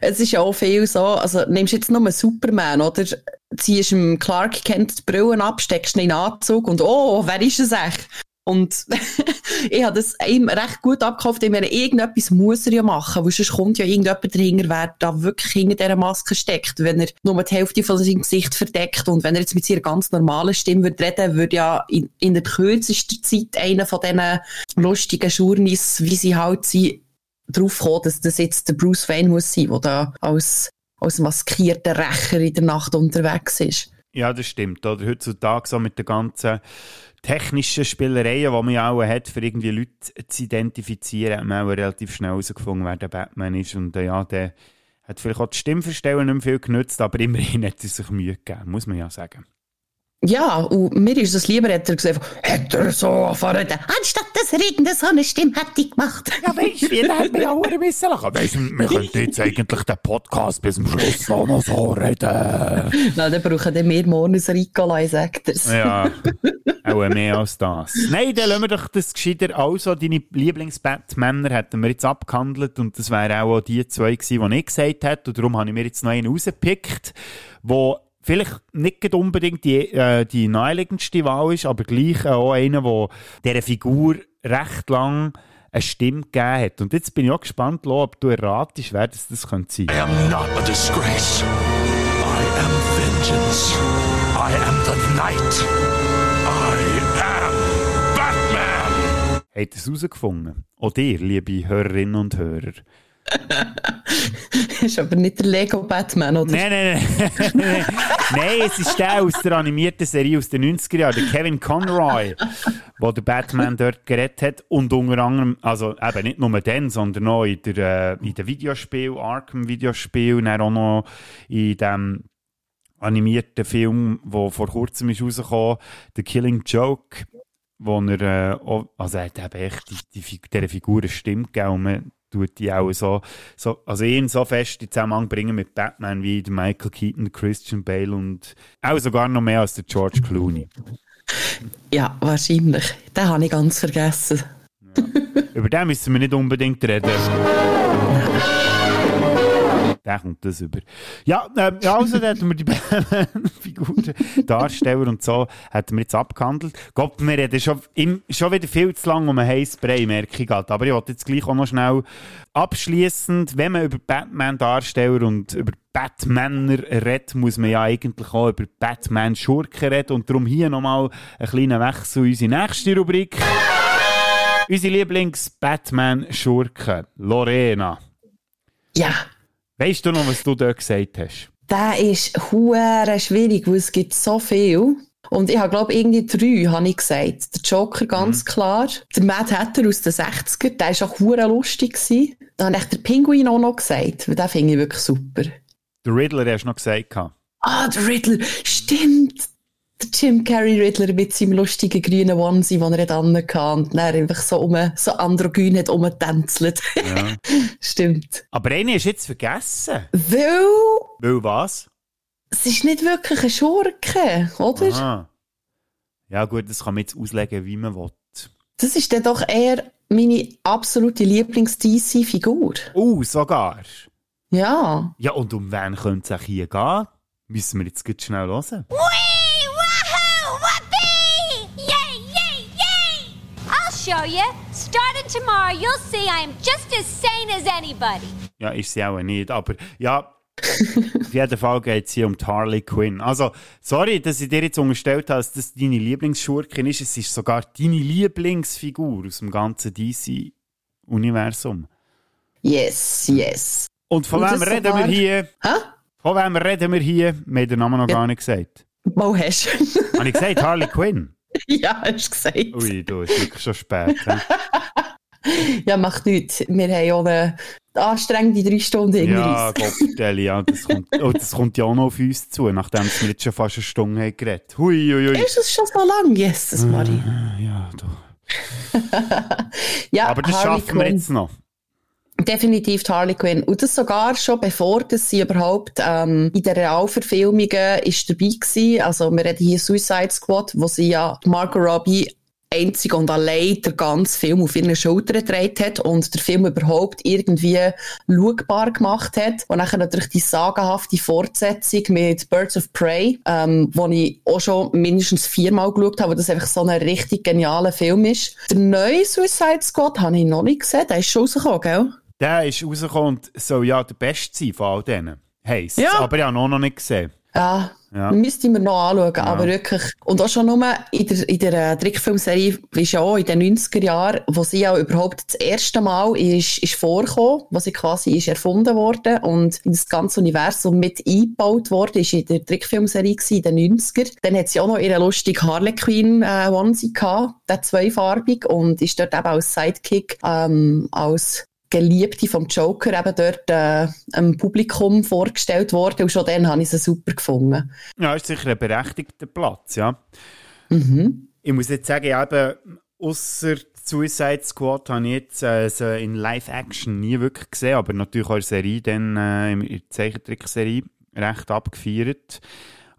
es ist ja auch viel so, also nimmst jetzt nur Superman, oder? Ziehst dem Clark Kent die Brillen ab, steckst ihn in den Anzug und oh, wer ist es echt? Und ich habe das ihm recht gut abgekauft, ich meine, irgendetwas muss er ja machen, weil sonst kommt ja irgendjemand dahinter, wer da wirklich hinter dieser Maske steckt. Wenn er nur die Hälfte von seinem Gesicht verdeckt und wenn er jetzt mit seiner ganz normalen Stimme würde reden, würde ja in, in der kürzesten Zeit einer von diesen lustigen Journeys, wie sie halt sind, drauf kommen, dass das jetzt der Bruce Wayne muss sein, der da als, als maskierter Rächer in der Nacht unterwegs ist. Ja, das stimmt. Oder heutzutage so mit den ganzen technischen Spielereien, die man ja auch hat, für irgendwie Leute zu identifizieren, hat man auch relativ schnell herausgefunden, wer der Batman ist. Und äh, ja, der hat vielleicht auch die Stimmverstellung nicht mehr viel genutzt, aber immerhin hat er sich Mühe gegeben, muss man ja sagen. Ja, und mir ist es lieber, hat er gesagt, hat er so verreden. Anstatt er irgendeine so eine Stimme hätte gemacht. Ja, weißt du, wie der hat mich auch ein bisschen lachen. Weißt du, wir könnten jetzt eigentlich den Podcast bis zum Schluss auch noch so reden. Nein, dann brauchen wir mehr morgen ein Ricola, sagt er's. Ja, auch mehr als das. Nein, dann lassen wir doch das gescheiter. Also, deine Lieblings-Batmänner hätten wir jetzt abgehandelt und das wären auch die zwei gewesen, die ich gesagt hätte. Und darum habe ich mir jetzt noch einen rausgepickt, wo vielleicht nicht unbedingt die, äh, die naheliegendste Wahl ist, aber gleich auch einer, der dieser Figur recht lang eine Stimme gegeben hat. Und jetzt bin ich auch gespannt, Lo, ob du erratest, wer das, das könnte sein. I am not a disgrace. I am vengeance. I am the night. I am Batman. Ihr es herausgefunden? Auch dir, liebe Hörerinnen und Hörer. ist aber nicht der Lego Batman, oder? Nein, nein, nein. nein, es ist der aus der animierten Serie aus den 90er Jahren, der Kevin Conroy, wo der Batman dort geredet hat. Und unter anderem, also eben nicht nur den, sondern auch in der, äh, in der Videospiel, Arkham-Videospiel, dann auch noch in dem animierten Film, der vor kurzem ist rausgekommen, The Killing Joke, wo er, äh, also er hat eben echt die, die, dieser Figur eine Stimme gegeben tut die auch so, so also ihn so fest in Zusammenhang bringen mit Batman wie Michael Keaton, Christian Bale und auch sogar noch mehr als der George Clooney. Ja, wahrscheinlich. Den habe ich ganz vergessen. Über den müssen wir nicht unbedingt reden. Der kommt das über. Ja, äh, ja also da hätten wir die Figuren, Darsteller und so, hätten wir jetzt abgehandelt. Gott, wir reden schon, schon wieder viel zu lange um ein heißes Brei, merke ich gerade. Aber ich wollte jetzt gleich auch noch schnell abschließend, wenn man über Batman-Darsteller und über Batmaner redet, muss man ja eigentlich auch über Batman-Schurken reden. Und darum hier nochmal ein kleiner Wechsel in unsere nächste Rubrik. Unsere Lieblings-Batman-Schurke, Lorena. Ja. Weißt du noch, was du dort gesagt hast? Der ist hure schwierig, weil es gibt so viel. Und ich habe, glaube irgendwie drei, habe ich gesagt. Der Joker ganz klar. Der Mad Hatter aus den 60er, der war auch hure lustig. Gewesen. Dann habe ich den Pinguin auch noch gesagt, weil den finde ich wirklich super. Der Riddler hast du noch gesagt. Ah, der Riddler, stimmt. Jim Carrey Riddler mit seinem lustigen grünen Onesie, den er dann hatte und dann einfach so, um, so androgyn hat umgetänzelt. Ja. stimmt. Aber einen hast du jetzt vergessen. Weil Weil was? es ist nicht wirklich ein Schurke, oder? Aha. Ja gut, das kann man jetzt auslegen, wie man will. Das ist dann doch eher meine absolute Lieblings-DC-Figur. Oh, sogar. Ja. Ja, und um wen könnte es auch hier gehen? Müssen wir jetzt ganz schnell hören. Show you. Starting tomorrow, you'll see I'm just as sane as anybody. Ja, ist sie auch nicht. Aber ja, auf jeden Fall geht es hier um Harley Quinn. Also, sorry, dass ich dir jetzt unterstellt habe, dass das deine Lieblingsschurkin ist. Es ist sogar deine Lieblingsfigur aus dem ganzen DC-Universum. Yes, yes. Und von Und wem reden wir sogar- hier? Hä? Von wem reden wir hier? Wir haben den Namen noch Ja. gar nicht gesagt. Wo hast du? Habe ich gesagt, Harley Quinn? ja, hast du gesagt. Ui, du, ist wirklich schon spät. Ja, macht nichts. Wir haben ja eine anstrengende drei Stunden hinter Ja, uns. Gottverdeli, ja, das kommt, oh, das kommt ja auch noch auf uns zu, nachdem wir jetzt schon fast eine Stunde haben geredet. Hui, hui, hui. Ist es schon so lang? Jesus, Marie. Ja, du. Ja, Aber das Harley schaffen wir Quinn. jetzt noch. Definitiv die Harley Quinn. Und das sogar schon bevor dass sie überhaupt ähm, in den Realverfilmungen ist dabei gewesen. Also wir reden hier Suicide Squad, wo sie ja Margot Robbie einzig und allein den ganzen Film auf ihren Schultern gedreht hat und der Film überhaupt irgendwie schaubar gemacht hat. Und dann natürlich die sagenhafte Fortsetzung mit Birds of Prey, ähm, wo ich auch schon mindestens viermal geschaut habe, weil das einfach so ein richtig genialer Film ist. Der neue Suicide Squad habe ich noch nicht gesehen, der ist schon rausgekommen, gell? Der ist rausgekommen und soll ja der Beste sein von all denen. Heisst Ja. Aber ich habe ihn noch nicht gesehen. Ja, Ja. müsste mir noch anschauen, aber wirklich. Und auch schon nur in der, in der äh, Trickfilmserie, wie schon auch in den 90er Jahren, wo sie ja überhaupt das erste Mal ist, ist vorgekommen, wo sie quasi ist erfunden worden und in das ganze Universum mit eingebaut worden, ist in der Trickfilmserie in den 90er. Dann hat sie auch noch ihre lustige Harlequin äh, Onesie gehabt, der zweifarbig und ist dort eben als Sidekick, ähm, als Geliebte vom Joker eben dort äh, einem Publikum vorgestellt worden und schon dann habe ich sie super gefunden. Ja, ist sicher ein berechtigter Platz, ja. Mhm. Ich muss jetzt sagen, eben, außer Suicide Squad habe ich jetzt äh, so in Live-Action nie wirklich gesehen, aber natürlich auch in der Serie, dann äh, in der Zeichentrickserie recht abgefeiert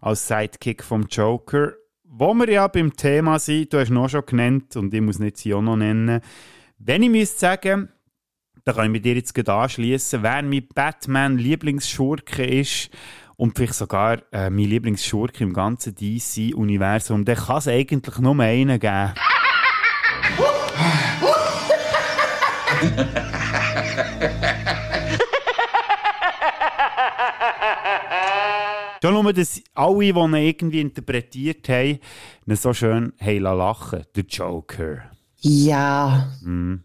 als Sidekick vom Joker. Wo wir ja beim Thema sind, du hast auch schon genannt und ich muss nicht sie auch noch nennen. Wenn ich müsste sagen, da kann ich mit dir jetzt anschließen, wer mein Batman-Lieblingsschurke ist und vielleicht sogar äh, mein Lieblingsschurke im ganzen DC-Universum, dann kann es eigentlich nur einen geben. Schon nur, dass alle, die ihn irgendwie interpretiert haben, ihn so schön haben lachen. Der Joker. Ja. Mhm.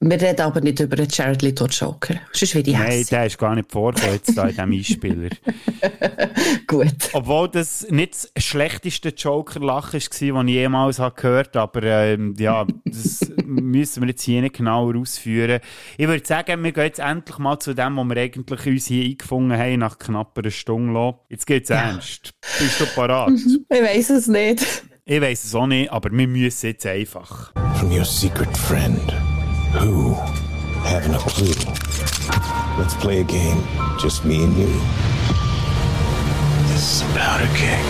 Wir reden aber nicht über den Jared Leto Joker. Sonst werde ich Nein, hässlich. der ist gar nicht vorgekommen jetzt da in diesem Einspieler. Gut. Obwohl das nicht das schlechteste Joker-Lachen war, das ich jemals habe gehört habe. Aber ähm, ja, das müssen wir jetzt hier nicht genauer ausführen. Ich würde sagen, wir gehen jetzt endlich mal zu dem, was wir eigentlich uns hier eingefunden haben, nach knapp einer Stunde. lang. Jetzt geht's ernst. Bist du parat? Ich weiß es nicht. Ich weiß es auch nicht, aber wir müssen jetzt einfach. From your secret friend, who haven't a clue. Let's play a game, just me and you. This is about a powder keg.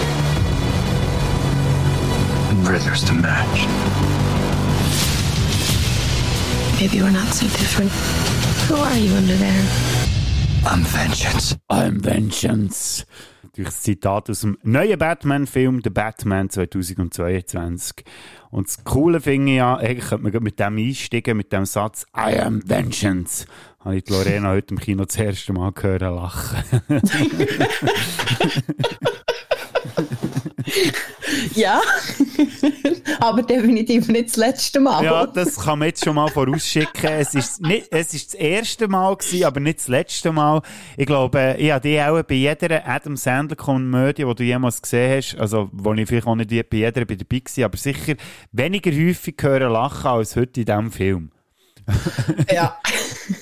And rhythms to match. Maybe we're not so different. Who are you under there? I'm vengeance. I'm Vengeance. Durch das Zitat aus dem neuen Batman-Film, The Batman 2022. Und das Coole finde ich ja, eigentlich könnte man mit dem einsteigen, mit dem Satz I am Vengeance. Habe ich die Lorena heute im Kino das erste Mal gehört lachen. Ja, aber definitiv nicht das letzte Mal. Ja, das kann man jetzt schon mal vorausschicken. Es ist, nicht, es ist das erste Mal gewesen, aber nicht das letzte Mal. Ich glaube, ich habe die auch bei jeder Adam Sandler-Komödie, die du jemals gesehen hast, also wo ich vielleicht auch nicht bei jeder bei dabei war, aber sicher weniger häufig hören lachen als heute in diesem Film. Ja.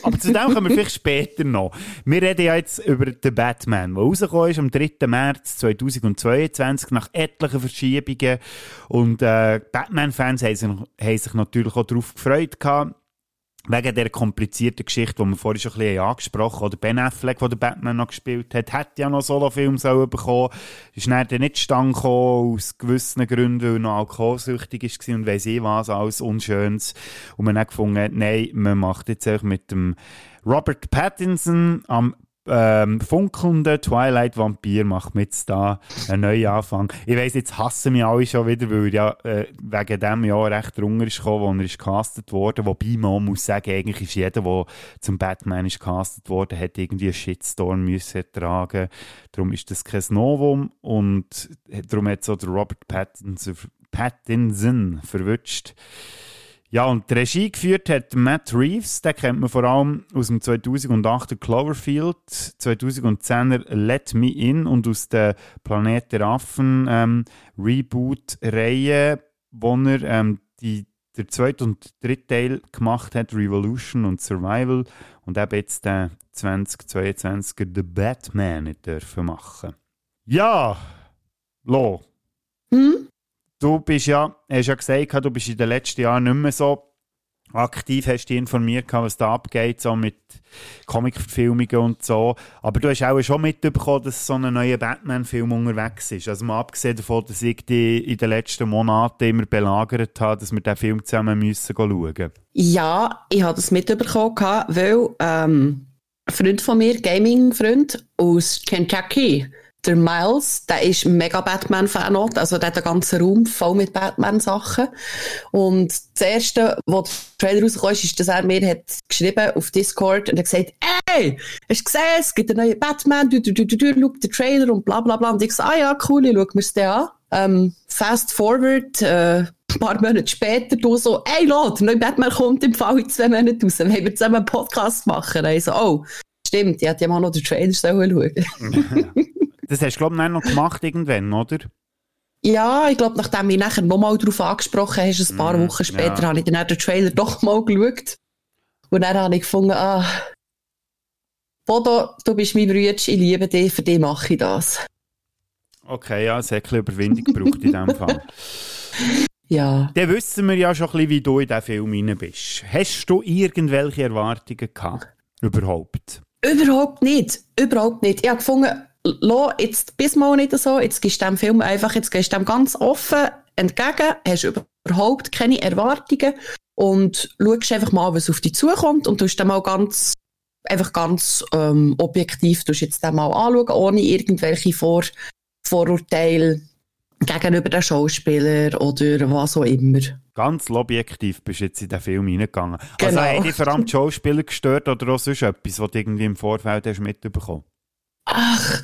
Aber zu dem kommen wir vielleicht später noch. Wir reden ja jetzt über den Batman, der rausgekommen ist am 3. März 2022 nach etlichen Verschiebungen. Und äh, Batman-Fans haben sich, haben sich natürlich auch darauf gefreut gehabt. Wegen der komplizierten Geschichte, die wir vorhin schon ein bisschen angesprochen haben. Oder Ben Affleck, der Batman noch gespielt hat, hätte ja noch Solofilm sollen bekommen. Ist dann nicht stand gekommen, aus gewissen Gründen, weil er noch alkoholsüchtig war und weiss ich was, alles Unschönes. Und man hat gefunden, nein, man macht jetzt einfach mit dem Robert Pattinson am ähm, funkelnden Twilight-Vampir macht mir jetzt da einen neuen Anfang. Ich weiss, jetzt hassen mich alle schon wieder, weil ja äh, wegen dem Jahr recht drunter ist gekommen, wo er ist castet wurde. Wobei man muss sagen, eigentlich ist jeder, der zum Batman ist castet worden, hat irgendwie einen Shitstorm müssen ertragen. Darum ist das kein Novum und darum hat so der Robert Pattinson, Pattinson verwünscht. Ja, und die Regie geführt hat Matt Reeves, den kennt man vor allem aus dem 2008er Cloverfield, 2010er Let Me In und aus der Planet der Affen ähm, Reboot-Reihe, wo er ähm, die, der zweite und dritte Teil gemacht hat, Revolution und Survival, und eben jetzt den 2022er The Batman nicht dürfen machen. Ja, Lo, Hm? Du bist ja, hast ja gesagt, du bist in den letzten Jahren nicht mehr so aktiv, hast dich informiert, was da abgeht, so mit Comic-Verfilmungen und so. Aber du hast auch schon mitbekommen, dass so ein neuer Batman-Film unterwegs ist. Also mal abgesehen davon, dass ich dich in den letzten Monaten immer belagert habe, dass wir diesen Film zusammen müssen schauen. Ja, ich habe das mitbekommen, weil ähm, ein Freund von mir, Gaming-Freund aus Kentucky, der Miles, der ist mega Batman-Fan. Also der hat einen ganzen Raum voll mit Batman-Sachen. Und das Erste, wo der Trailer rausgekommen ist, dass er mir hat geschrieben auf Discord und hat gesagt, ey, hast du gesehen, es gibt einen neuen Batman, du, du, du, du, du, schau den Trailer und bla bla bla. Und ich so, ah ja, cool, ich schau mir's den an. Ähm, fast forward, äh, ein paar Monate später, du so, ey, Leute, der neue Batman kommt im Fall in zwei Monaten raus. Wollen wir zusammen einen Podcast machen? Und oh, stimmt, ich hätte ja mal noch den Trailer schauen. Das hast du, glaube ich, noch gemacht irgendwann, oder? Ja, ich glaube, nachdem ich nachher nochmal darauf angesprochen hast, ein paar Mm, Wochen später, ja. habe ich dann den Trailer doch mal geschaut. Und dann habe ich gefunden, ah, Bodo, du bist mein Bruder, ich liebe dich, für dich mache ich das. Okay, ja, es hat ein bisschen Überwindung gebraucht in diesem Fall. Ja. Dann wissen wir ja schon ein bisschen, wie du in diesen Film rein bist. Hast du irgendwelche Erwartungen gehabt? Überhaupt? Überhaupt nicht. Überhaupt nicht. Ich habe gefunden, lass jetzt bis mal nicht so, jetzt gehst du dem Film einfach, jetzt gehst du dem ganz offen entgegen, hast überhaupt keine Erwartungen und schaust einfach mal, was auf dich zukommt und tust dann mal ganz, einfach ganz ähm, objektiv, tust jetzt mal anschauen, ohne irgendwelche Vor Vorurteile gegenüber den Schauspieler oder was auch immer. Ganz objektiv bist du jetzt in den Film reingegangen. Also Genau. haben dich vor allem die Schauspieler gestört oder auch sonst etwas, was du irgendwie im Vorfeld hast mitbekommen Ach,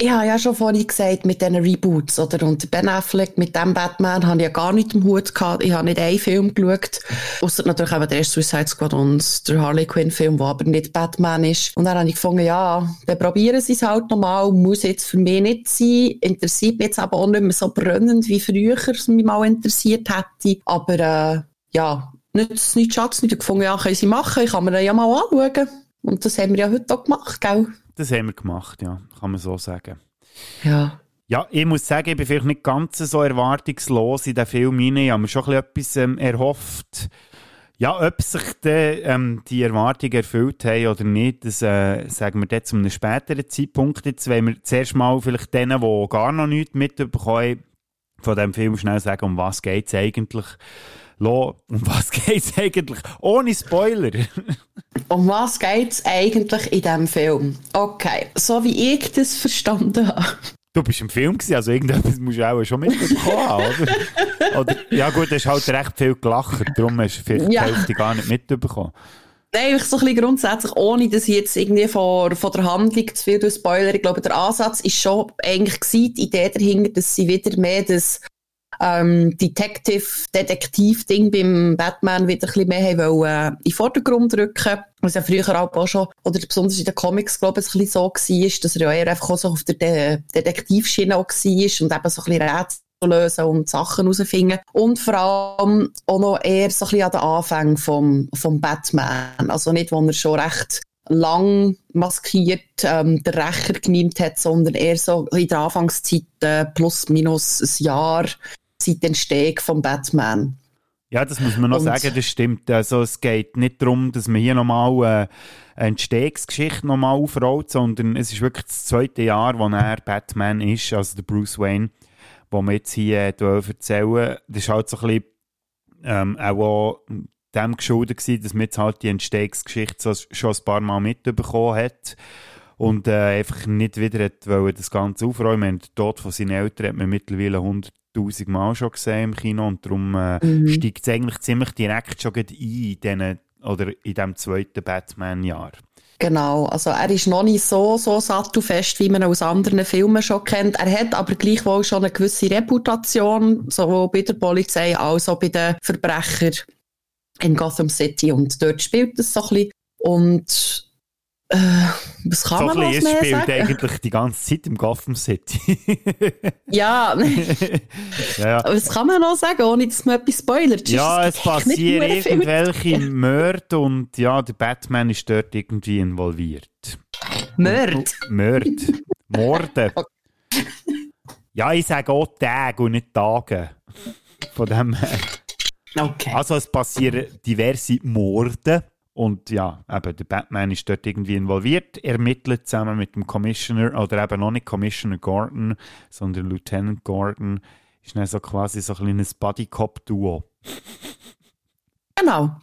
ich habe ja schon vorhin gesagt, mit diesen Reboots, oder? Und Ben Affleck mit dem Batman habe ich ja gar nicht im Hut gehabt. Ich habe nicht einen Film geschaut. Ausser natürlich eben der erste Suicide Squad und der Harley Quinn Film, der aber nicht Batman ist. Und dann habe ich gefunden, ja, dann probieren sie es halt nochmal. Muss jetzt für mich nicht sein. Interessiert mich jetzt aber auch nicht mehr so brennend, wie früher es mich mal interessiert hätte. Aber, äh, ja, nichts, nichts Schatz, nicht gefunden, ja, können sie machen. Ich kann mir den ja mal anschauen. Und das haben wir ja heute auch gemacht, gell? Das haben wir gemacht, ja, kann man so sagen. Ja. Ja, ich muss sagen, ich bin vielleicht nicht ganz so erwartungslos in den Film hinein. Ich habe mir schon ein bisschen etwas ähm, erhofft. Ja, ob sich de, ähm, die Erwartungen erfüllt haben oder nicht, das äh, sagen wir dann zu einem späteren Zeitpunkt. Jetzt wenn wir zuerst mal vielleicht denen, die gar noch nichts mitbekommen von dem Film schnell sagen, um was geht es eigentlich. Lo, um was geht es eigentlich? Ohne Spoiler. Um was geht es eigentlich in diesem Film? Okay, so wie ich das verstanden habe. Du bist im Film gewesen, also irgendetwas musst du auch schon mitbekommen haben, oder? oder? Ja gut, du hast halt recht viel gelacht, darum hast du vielleicht Ja. die Hälfte gar nicht mitbekommen. Nein, ich so ein bisschen grundsätzlich, ohne dass ich jetzt irgendwie von, von der Handlung zu viel durch Spoiler, ich glaube, der Ansatz ist schon eigentlich gewesen, die Idee dahinter, dass sie wieder mehr das ähm, Detective-Detektiv-Ding beim Batman wieder ein bisschen mehr haben wollen, äh, in den Vordergrund rücken. Was ja früher auch schon, oder besonders in den Comics, glaube ich, ein bisschen so war, dass er ja eher einfach auch so auf der De Detektivschiene auch war und eben so ein bisschen Rätsel lösen und Sachen herausfinden. Und vor allem auch noch eher so ein bisschen an den Anfang vom, vom Batman. Also nicht, wo er schon recht lang maskiert ähm, den Rächer genimmt hat, sondern eher so in der Anfangszeit äh, plus minus ein Jahr seit der Entstehung vom Batman. Ja, das muss man noch Und- sagen, das stimmt. Also es geht nicht darum, dass man hier nochmal äh, eine Entstehungsgeschichte nochmal aufrollt, sondern es ist wirklich das zweite Jahr, wo er Batman ist, also der Bruce Wayne, wo wir jetzt hier äh, erzählen. Das ist halt so ein bisschen ähm, auch dem geschuldet gewesen, dass man jetzt halt die Entstehungsgeschichte so, schon ein paar Mal mitbekommen hat und äh, einfach nicht wieder hat wollen, das Ganze aufräumen. Den Tod von seinen Eltern hat man mittlerweile 100'000 Mal schon gesehen im Kino und darum äh, Mhm. steigt es eigentlich ziemlich direkt schon ein in diesen, oder in diesem zweiten Batman-Jahr. Genau, also er ist noch nicht so, so sattelfest, wie man ihn aus anderen Filmen schon kennt. Er hat aber gleichwohl schon eine gewisse Reputation, sowohl bei der Polizei als auch bei den Verbrechern in Gotham City. Und dort spielt es so ein bisschen. Und äh, was kann so man noch mehr spielt sagen? eigentlich die ganze Zeit im Gotham City. Ja, ja, ja. was kann man noch sagen, ohne dass man etwas spoilert? Ja, es passieren irgendwelche Mörder und ja, der Batman ist dort irgendwie involviert. Mörd. Mörd. Morde. Ja, ich sage auch Tage und nicht Tage. Von dem her. Okay. Also es passieren diverse Morde und ja, eben der Batman ist dort irgendwie involviert, ermittelt zusammen mit dem Commissioner oder eben noch nicht Commissioner Gordon, sondern Lieutenant Gordon ist dann so quasi so ein kleines Buddy-Cop-Duo. Genau.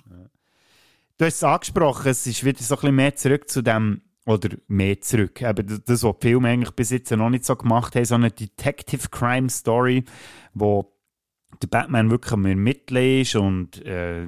Du hast es angesprochen, es ist wieder so ein bisschen mehr zurück zu dem, oder mehr zurück, eben das, was die Filme eigentlich bis jetzt noch nicht so gemacht haben, so eine Detective Crime Story, wo der Batman wirklich am Ermitteln ist und äh,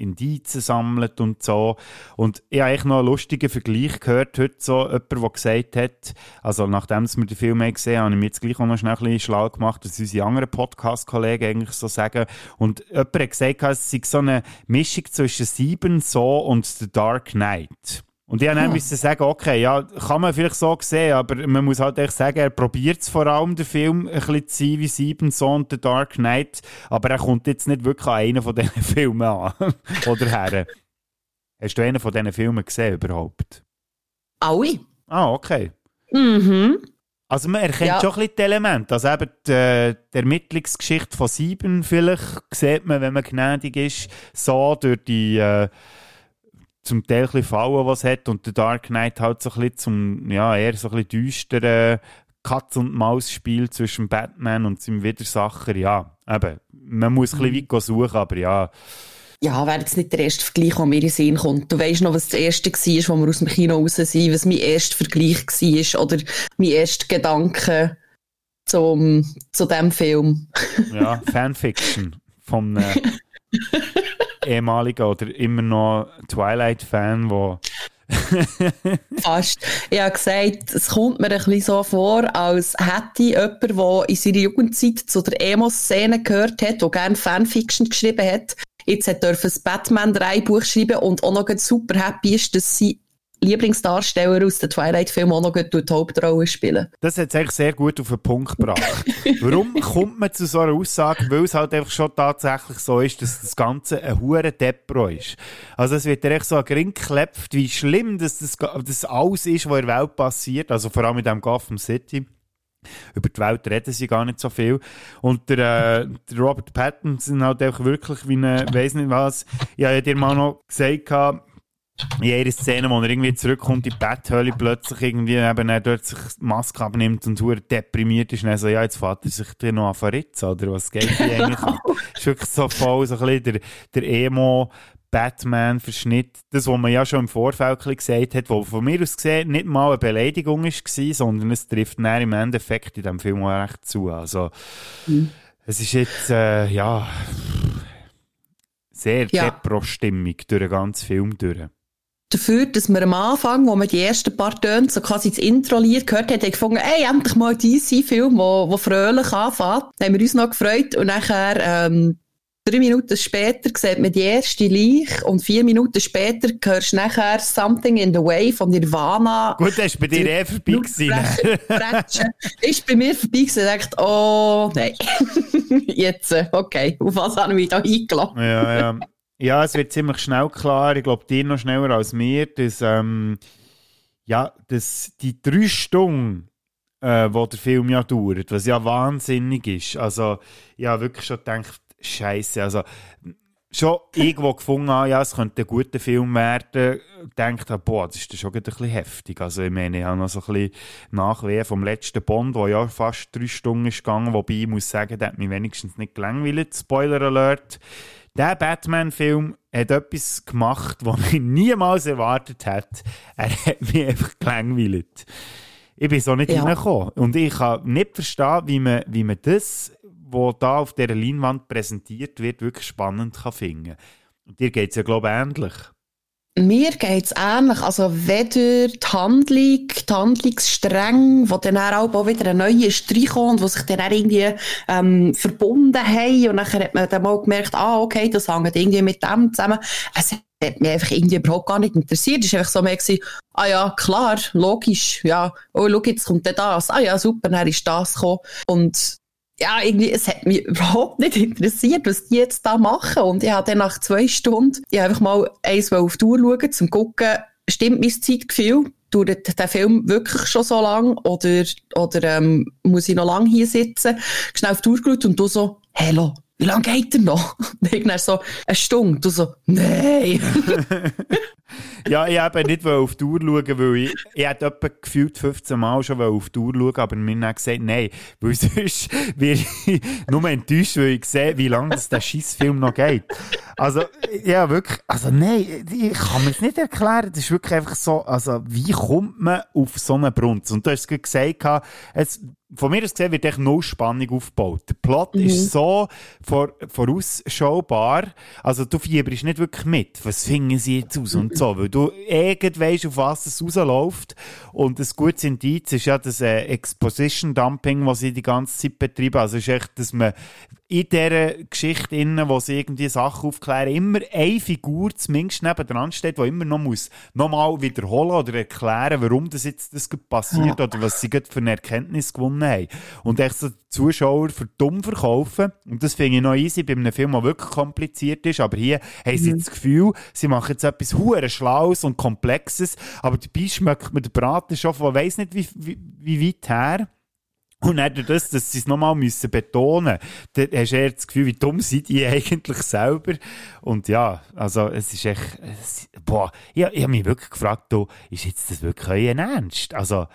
Indizien sammelt und so. Und ich habe eigentlich noch einen lustigen Vergleich gehört, heute so jemand, der gesagt hat, also nachdem wir den Film gesehen haben, habe ich mich jetzt gleich auch noch schnell ein bisschen schlau gemacht, dass unsere anderen Podcast-Kollegen eigentlich so sagen. Und jemand hat gesagt, es sei so eine Mischung zwischen Sieben, so und The Dark Knight. Und ich habe dann müssen sagen, okay, ja, kann man vielleicht so sehen, aber man muss halt echt sagen, er probiert es vor allem, den Film ein bisschen zu sein wie Sieben Son und The Dark Knight, aber er kommt jetzt nicht wirklich an einen von diesen Filmen an. Oder her. Hast du einen von diesen Filmen gesehen überhaupt? Alle. Ah, okay. Mhm. Also man erkennt Ja. schon ein bisschen die Elemente. Also eben die, die Ermittlungsgeschichte von Sieben vielleicht sieht man, wenn man gnädig ist, so durch die äh, zum Teil ein Fallen, was es hat und der Dark Knight halt so ein bisschen zum, ja, eher so ein bisschen düsteren Katz-und-Maus-Spiel zwischen Batman und seinem Widersacher. Ja, eben, man muss ein bisschen weit suchen, aber ja, Ja, wäre jetzt nicht der erste Vergleich, der mir in den Sinn kommt. Du weißt noch, was das erste war, wo wir aus dem Kino raus sind, was mein erster Vergleich war oder mein erster Gedanke zum, zu dem Film. ja Fanfiction vom äh, ehemaligen oder immer noch Twilight-Fan, wo Fast. Ich habe gesagt, es kommt mir ein bisschen so vor, als hätte jemand, der in seiner Jugendzeit zu der Emo-Szene gehört hat, der gerne Fanfiction geschrieben hat, jetzt hat dürfen das Batman 3 Buch schreiben und auch noch super happy ist, dass sein Lieblingsdarsteller aus den Twilight-Filmen auch noch die Hauptrolle spielen. Das hat es eigentlich sehr gut auf den Punkt gebracht. Warum kommt man zu so einer Aussage? Weil es halt einfach schon tatsächlich so ist, dass das Ganze ein hure Depro ist. Also es wird echt so ein Gring geklebt, wie schlimm dass das, das alles ist, was in der Welt passiert, also vor allem in diesem Gotham City. über die Welt reden sie gar nicht so viel. Und der, äh, der Robert Pattinson hat auch wirklich wie eine, weiss nicht was, ich habe ja dir mal noch gesagt, in jeder Szene, wo er irgendwie zurückkommt in die Betthöhle, plötzlich irgendwie eben er dort sich die Maske abnimmt und hure deprimiert ist und dann so, ja, jetzt fährt er sich dir noch an verritzen, oder was geht hier eigentlich? Das ist wirklich so voll so ein bisschen der, der Emo Batman-Verschnitt, das, was man ja schon im Vorfeld gesagt hat, wo von mir aus gesehen nicht mal eine Beleidigung war, sondern es trifft dann im Endeffekt in diesem Film auch recht zu. Also, mhm. es ist jetzt, äh, ja, sehr ja. Depro-Stimmung durch den ganzen Film durch dafür, dass wir am Anfang, wo wir die ersten paar Töne, so quasi das Intro-Lied gehört haben, gefunden, ey, endlich mal DC-Film, wo, wo fröhlich anfängt. Dann haben wir uns noch gefreut und nachher, ähm, drei Minuten später sieht man die erste Leich und vier Minuten später hörst du nachher Something in the Way von Nirvana. Gut, das war bei dir eh vorbei gewesen. ist bei mir vorbei gewesen und dachte, oh, nein. Jetzt, okay, auf was haben wir mich da eingeladen? ja, ja. Ja, es wird ziemlich schnell klar, ich glaube dir noch schneller als mir, dass, ähm, ja, dass die drei Stunden, äh, wo der Film ja dauert, was ja wahnsinnig ist. Also, ich habe wirklich schon gedacht, Scheiße, also schon irgendwo gefunden habe, ja, es könnte ein guter Film werden, denkt habe, boah, das ist schon ein bisschen heftig. Also ich meine, ich habe noch so ein bisschen Nachwehen vom letzten Bond, der ja fast drei Stunden ist gegangen, wobei ich muss sagen, der hat mich wenigstens nicht gelangweilt, Spoiler Alert. Der Batman-Film hat etwas gemacht, was ich niemals erwartet hätte. Er hat mich einfach gelangweilt. Ich bin so nicht ja. hineingekommen. Und ich kann nicht verstehen, wie man, wie man das, was da auf dieser Leinwand präsentiert wird, wirklich spannend kann finden Und dir geht es ja, glaube ich, ähnlich. Mir geht's ähnlich. Also, weder die Handlung, die Handlungsstränge, wo dann auch wieder ein neuer Strich und wo sich dann auch irgendwie, ähm, verbunden haben. Und dann hat man dann mal gemerkt, ah, okay, das hängt irgendwie mit dem zusammen. Es hat mich einfach irgendwie überhaupt gar nicht interessiert. Es war einfach so mehr gewesen, ah ja, klar, logisch, ja, oh, schau, jetzt kommt dann das. Ah ja, super, dann ist das gekommen. Und ja, irgendwie, es hat mich überhaupt nicht interessiert, was die jetzt da machen. Und ich habe dann nach zwei Stunden, ich einfach mal eins auf die Uhr schauen, um zu gucken, stimmt mein Zeitgefühl? Dauert der Film wirklich schon so lang? Oder, oder, ähm, muss ich noch lange hier sitzen? Schnell auf die Uhr geschaut und du so, hello, wie lange geht er noch? Und ich so, eine Stunde. Du so, nein. ja, ich habe nicht auf die Uhr schauen, weil ich, ich hätte etwa gefühlt 15 Mal schon auf die Uhr schauen, aber mir hat gesagt, nein, weil sonst wäre ich nur enttäuscht, weil ich sehe, wie lange das der Scheißfilm noch geht. Also, ja, wirklich, also nein, ich kann mir das nicht erklären, das ist wirklich einfach so, also, wie kommt man auf so einen Brunz? Und du hast gesagt, es, von mir aus gesehen wird echt null Spannung aufgebaut. Der Plot mhm. ist so vor, vorausschaubar, also du fieberst nicht wirklich mit, was finden sie jetzt aus und so, weil du irgend weißt, auf was es rausläuft und ein gutes Indiz ist ja das äh, Exposition Dumping, was sie die ganze Zeit betreiben, also ist echt, dass man in dieser Geschichte, innen, wo sie irgendwie Sachen aufklären, immer eine Figur zumindest nebendran steht, die immer noch muss nochmal wiederholen oder erklären, warum das jetzt das passiert ja. oder was sie für eine Erkenntnis gewonnen haben. Und echt so Zuschauer für dumm verkaufen. Und das finde ich noch easy bei einem Film, der wirklich kompliziert ist. Aber hier haben sie mhm. das Gefühl, sie machen jetzt etwas hure Schlaues und Komplexes, aber dabei schmeckt man den Braten schon von weiss nicht wie, wie, wie weit her. Und dann durch das, dass sie es nochmal müssen betonen müssen, dann hast du eher das Gefühl, wie dumm sind die eigentlich selber. Und ja, also es ist echt, es, boah, ich, ich habe mich wirklich gefragt, du, ist jetzt das wirklich euer Ernst? Also,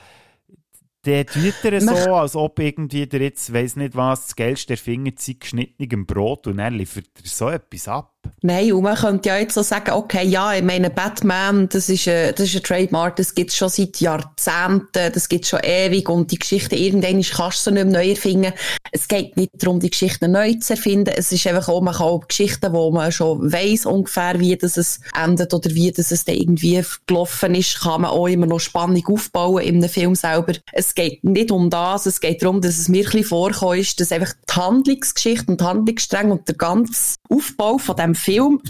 der tut er so, als ob irgendwie der jetzt, weiss nicht was, das Geld der Finger zieht geschnittenem Brot und er liefert er so etwas ab. Nein, und man könnte ja jetzt so sagen, okay, ja, ich meine, Batman, das ist ein, das ist ein Trademark, das gibt's schon seit Jahrzehnten, das gibt's schon ewig und die Geschichte, irgendwann kannst du sie nicht mehr neu erfinden. Es geht nicht darum, die Geschichten neu zu erfinden, es ist einfach auch, man kann auch Geschichten, wo man schon weiss ungefähr, wie das es endet oder wie das es dann irgendwie gelaufen ist, kann man auch immer noch Spannung aufbauen in einem Film selber. Es geht nicht um das, es geht darum, dass es mir ein bisschen vorkommt, dass einfach die Handlungsgeschichte und die Handlungsstränge und der ganze Aufbau von dem Film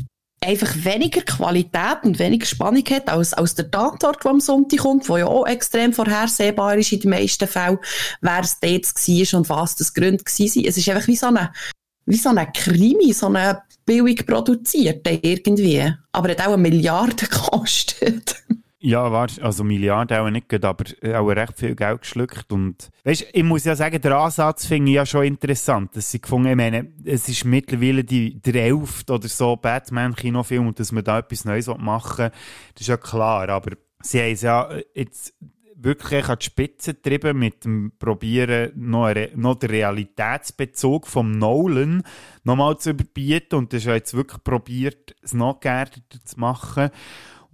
einfach weniger Qualität und weniger Spannung hat als, als der Tatort, der am Sonntag kommt, der ja auch extrem vorhersehbar ist in den meisten Fällen, wer es dort war und was das Gründe waren. Es ist einfach wie so eine, so Krimi, so eine billig produzierte irgendwie. Aber hat auch eine Milliarde gekostet. Ja, warte, also Milliarden auch nicht, aber auch recht viel Geld geschluckt. Und, weißt, ich muss ja sagen, der Ansatz finde ich ja schon interessant. Dass sie gefunden, ich meine, es ist mittlerweile die, der elfte oder so Batman-Kinofilm und dass man da etwas Neues machen will, das ist ja klar. Aber sie haben es ja jetzt wirklich an die Spitze getrieben mit dem Probieren, noch, eine, noch den Realitätsbezug vom Nolan nochmal zu überbieten. Und das ist ja jetzt wirklich probiert, es noch geerdeter zu machen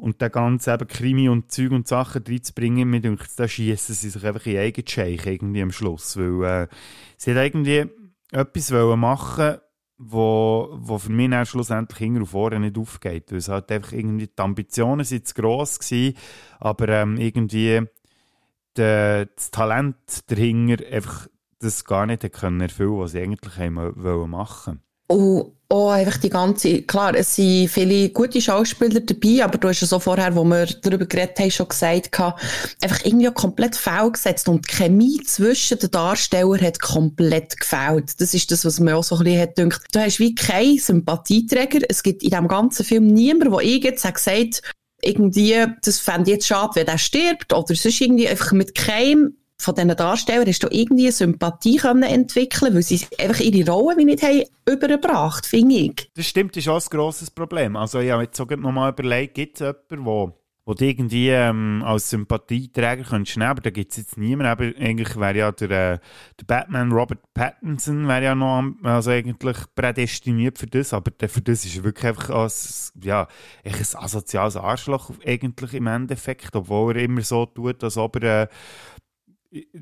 und da ganze eben Krimi und Zeug und Sachen reinzubringen, mir denke, da schießen sie sich einfach in eigen Scheich irgendwie am Schluss, weil äh, sie hat irgendwie etwas wollen machen wo, wo für mich dann schlussendlich hinten und vorne nicht aufgeht, weil es halt einfach irgendwie, die Ambitionen sind zu gross gewesen, aber ähm, irgendwie de, das Talent dahinter einfach das gar nicht können erfüllen, was sie eigentlich haben wollen machen. Oh, oh, einfach die ganze, klar, es sind viele gute Schauspieler dabei, aber du hast ja so vorher, wo wir darüber geredet haben, schon gesagt, einfach irgendwie komplett faul gesetzt und die Chemie zwischen den Darstellern hat komplett gefällt. Das ist das, was mir auch so ein bisschen hat gedacht. Du hast wie keinen Sympathieträger. Es gibt in diesem ganzen Film niemanden, der ich jetzt gesagt irgendwie, das fände ich jetzt schade, wenn der stirbt, oder sonst irgendwie einfach mit keinem von diesen Darstellern hast du irgendwie Sympathie können entwickeln weil sie einfach ihre Rolle wie nicht haben übergebracht, finde ich. Das stimmt, das ist auch ein grosses Problem. Also ich habe jetzt sogar noch mal überlegt, gibt es jemanden, wo wo du irgendwie ähm, als Sympathieträger könntest nehmen, aber da gibt es jetzt niemanden. Aber eigentlich wäre ja der, äh, der Batman Robert Pattinson wäre ja noch also eigentlich prädestiniert für das, aber der, für das ist er wirklich einfach als, ja, ein asoziales Arschloch eigentlich im Endeffekt, obwohl er immer so tut, als ob er äh,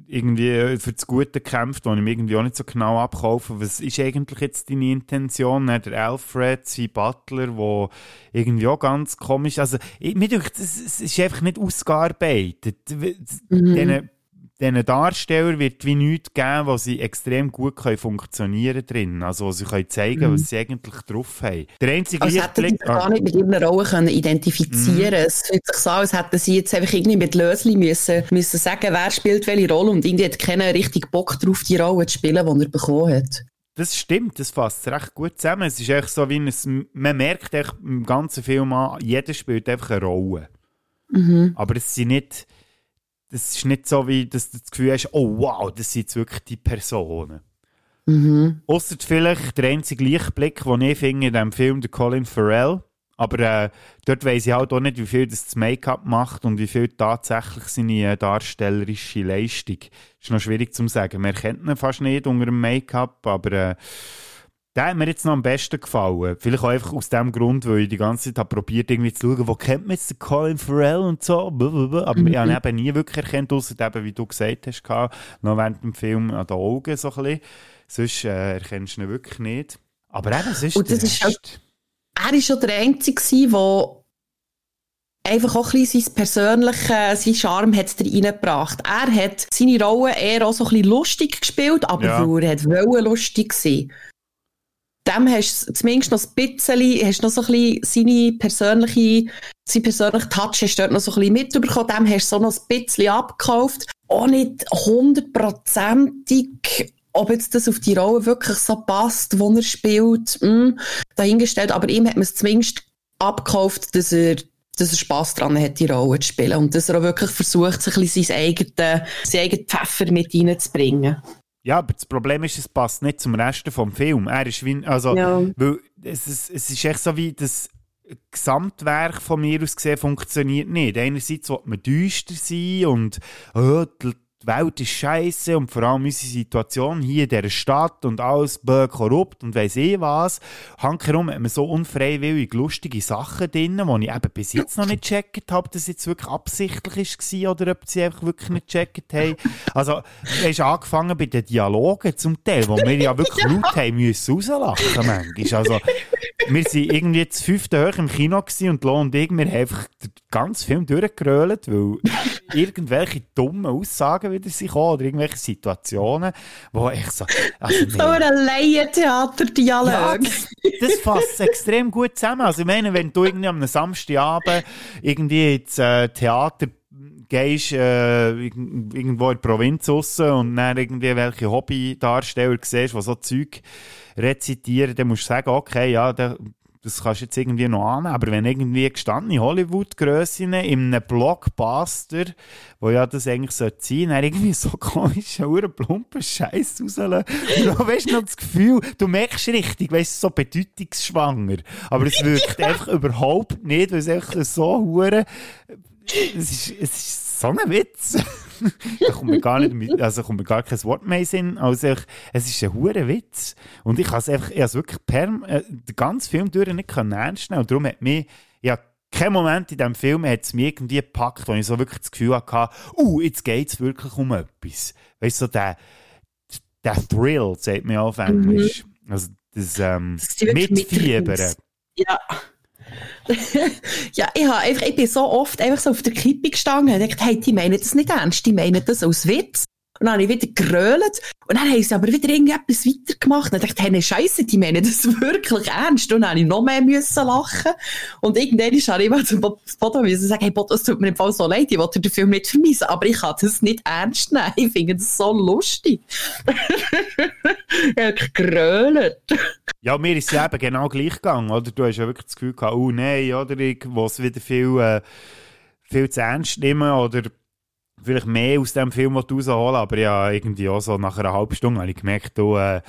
irgendwie für das Gute kämpft, wo ich mir irgendwie auch nicht so genau abkaufe. Was ist eigentlich jetzt deine Intention? Ne? Der Alfred, sein Butler, wo irgendwie auch ganz komisch, also ich, mir denke, es ist einfach nicht ausgearbeitet. Mhm diesen Darsteller wird wie nichts geben, wo sie extrem gut können funktionieren drin. Also, wo sie können zeigen, mhm. was sie eigentlich drauf haben. Der einzige also hätten sie gar nicht mit ihrer Rolle können identifizieren mhm. Es fühlt sich so als hätten sie jetzt einfach irgendwie mit Lösli müssen, müssen sagen, wer spielt welche Rolle und irgendwie hat keiner richtig Bock drauf, die Rolle zu spielen, die er bekommen hat. Das stimmt, das fasst recht gut zusammen. Es ist echt so wie ein, man merkt echt im ganzen Film an, jeder spielt einfach eine Rolle. Mhm. Aber es sind nicht, das ist nicht so, wie dass du das Gefühl hast, oh wow, das sind jetzt wirklich die Personen. Mhm. Ausser vielleicht der einzige Lichtblick, den ich finde in diesem Film, der Colin Farrell. Aber äh, dort weiss ich halt auch nicht, wie viel das, das Make-up macht und wie viel tatsächlich seine äh, darstellerische Leistung. Das ist noch schwierig zu sagen. Man erkennt ihn fast nicht unter dem Make-up, aber äh, der hat mir jetzt noch am besten gefallen. Vielleicht auch einfach aus dem Grund, weil ich die ganze Zeit habe probiert, irgendwie zu schauen, wo kennt man jetzt den Colin Farrell und so. Aber mhm. ich habe ihn eben nie wirklich erkannt, außer eben, wie du gesagt hast, noch während dem Film an den Augen so ein bisschen. Sonst äh, erkennst du ihn wirklich nicht. Aber eben, es ist, und das ist halt, Er war schon der Einzige, der einfach auch ein bisschen sein persönlicher, sein Charme hat reingebracht. Er hat seine Rolle eher auch so ein bisschen lustig gespielt, aber ja. er hat lustig sein dem hast du zumindest noch ein bisschen, hast noch so ein bisschen seine persönliche, seinen persönlichen Touch hast du dort noch so ein bisschen mitbekommen, dem hast du so noch ein bisschen abgekauft. Auch nicht hundertprozentig, ob jetzt das auf die Rolle wirklich so passt, wo er spielt, mh, hm, dahingestellt, aber ihm hat man es zumindest abgekauft, dass er dass er Spass daran hat, die Rolle zu spielen. Und dass er auch wirklich versucht, sich ein bisschen sein eigenes, sein eigenes Pfeffer mit reinzubringen. Ja, aber das Problem ist, es passt nicht zum Rest vom Film. Er ist wie, also, ja. weil es ist, es ist echt so wie das Gesamtwerk von mir aus gesehen funktioniert nicht. Einerseits will man düster sein und oh, die die Welt ist scheiße und vor allem unsere Situation hier in dieser Stadt und alles korrupt und weiss eh was. Hankerum hat man so unfreiwillig lustige Sachen drin, die ich eben bis jetzt noch nicht gecheckt habe, ob das jetzt wirklich absichtlich war oder ob sie einfach wirklich nicht gecheckt haben. Also, du hast angefangen bei den Dialogen zum Teil, wo wir ja wirklich ja. laut haben müssen rauslachen manchmal. Also, wir waren irgendwie zu fünften hoch im Kino und Lo und ich, wir haben einfach den ganzen Film durchgerölt, weil irgendwelche dummen Aussagen wieder sich kommen oder irgendwelche Situationen, wo ich so... Also, nee. so ein Laientheater-Dialog. Ja, das, das fasst extrem gut zusammen. Also ich meine, wenn du irgendwie am Samstagabend irgendwie ins äh, Theater gehst äh, irgendwo in der Provinz raus und dann irgendwie welche Hobbydarsteller siehst, die so Zeug rezitieren, dann musst du sagen, okay, ja, der das kannst du jetzt irgendwie noch annehmen. Aber wenn irgendwie gestandene Hollywood-Grössinnen in einem Blockbuster, wo ja das eigentlich sein sollte, dann irgendwie so komische, hure plumpen Scheiß rauslassen. Und weißt du noch das Gefühl, du merkst richtig, weißt du, so bedeutungsschwanger. Aber es wirkt einfach überhaupt nicht, weil es einfach so hure, es ist, es ist so ein Witz. da kommt mir gar nicht, mit- also kommt mir gar kein Wort mehr in. Also ich, es ist ein hure Witz. Und ich habe es einfach, ich habe wirklich perm, äh, den ganzen Film durch nicht können ernst nehmen. Und darum hat mich, ja, kein Moment in diesem Film hat es mich irgendwie gepackt, wo ich so wirklich das Gefühl hatte, uh, jetzt geht es wirklich um etwas. Weißt du, so der, der Thrill, sagt man auf Englisch. Also das, ähm, Mitfiebern. Ja. ja, ich, habe einfach, ich bin so oft einfach so auf der Kippe gestanden und dachte, hey, die meinen das nicht ernst, die meinen das als Witz. Und dann habe ich wieder gerölt. Und dann haben sie aber wieder irgendetwas weitergemacht. Und dann dachte ich, hey, Scheisse, die meinen das wirklich ernst. Und dann habe ich noch mehr müssen lachen. Und irgendwann habe ich mal zum Bo- Bodo müssen sagen, hey, Bodo, es tut mir im Fall so leid, ich wollte den Film nicht vermissen. Aber ich kann das nicht ernst nehmen. Ich finde das so lustig. ich habe gerölt. Ja, mir ist es eben genau gleich gegangen, oder? Du hast ja wirklich das Gefühl gehabt, oh nein, oder? Ich muss wieder viel, äh, viel zu ernst nehmen oder vielleicht mehr aus dem Film rausholen, aber ja, irgendwie auch so nach einer halben Stunde habe ich gemerkt, du, äh,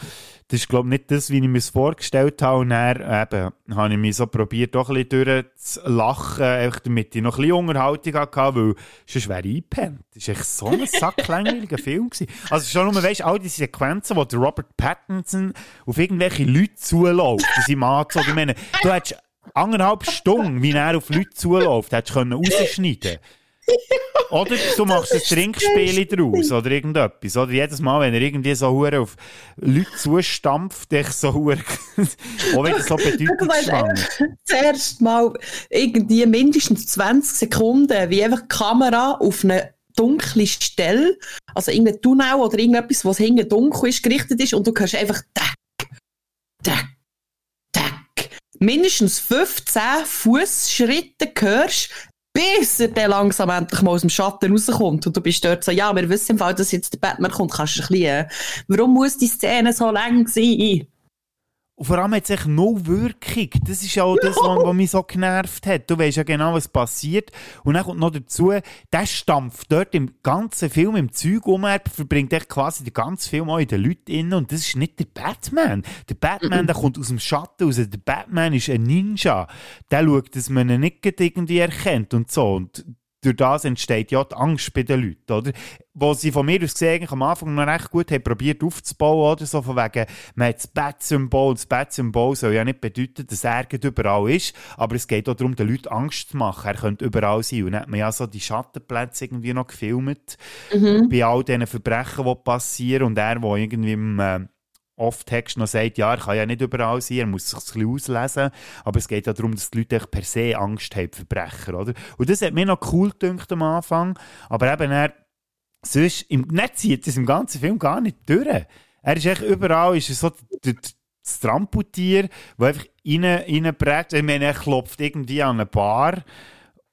das ist glaube ich nicht das, wie ich mir es vorgestellt habe und dann eben, habe ich mich so probiert, doch ein bisschen durchzulachen, einfach damit ich noch ein bisschen Unterhaltung hatte, weil sonst wäre ich eingepennt. Das war echt so ein sacklangweiliger Film. Gewesen. Also schon nur, weißt, all diese Sequenzen, wo der Robert Pattinson auf irgendwelche Leute zuläuft, in seinem Anzug, ich meine, du hättest anderthalb Stunden, wie er auf Leute zuläuft, hättest du können rausschneiden oder du machst ein Trinkspiel draus oder irgendetwas. Oder jedes Mal, wenn er irgendwie so hure auf Leute zustampft, ich so hure auch wieder so bedeutungsschwanger. das erste Mal irgendwie mindestens 20 Sekunden, wie einfach die Kamera auf eine dunkle Stelle, also irgendein Tunnel oder irgendetwas, was hinten dunkel ist, gerichtet ist und du hörst einfach tack, tack, tack. Mindestens 15 Fußschritte hörst, bis er dann langsam endlich mal aus dem Schatten rauskommt und du bist dort so, ja, wir wissen im Fall, dass jetzt der Batman kommt, kannst du ein bisschen, äh, warum muss die Szene so lang sein? Und vor allem hat es echt null Wirkung. Das ist ja auch das, was, was mich so genervt hat. Du weißt ja genau, was passiert. Und dann kommt noch dazu, der stampft dort im ganzen Film im Zeug um, er verbringt echt quasi den ganzen Film auch in den Leuten innen. Und das ist nicht der Batman. Der Batman, der kommt aus dem Schatten raus. Der Batman ist ein Ninja. Der schaut, dass man ihn nicht irgendwie erkennt und so. Und durch das entsteht ja die Angst bei den Leuten, oder? Wo sie von mir aus gesehen am Anfang noch recht gut haben probiert aufzubauen, oder? So von wegen, man hat das Bat-Symbol. Das Bat-Symbol soll ja nicht bedeuten, dass er überall ist, aber es geht auch darum, den Leuten Angst zu machen. Er könnte überall sein. Und dann hat man ja so die Schattenplätze irgendwie noch gefilmt. Bei all diesen Verbrechen, die passieren. Und er, der irgendwie im, äh, oft Text noch sagt, ja, er kann ja nicht überall sein, er muss sich ein bisschen auslesen, aber es geht ja darum, dass die Leute per se Angst haben, Verbrecher, oder? Und das hat mir noch cool gedacht am Anfang, aber eben er, sonst, im Netz zieht das im ganzen Film gar nicht durch. Er ist echt überall, ist so das Tramputier, das einfach rein, reinprägt. Ich meine, er klopft irgendwie an eine Bar,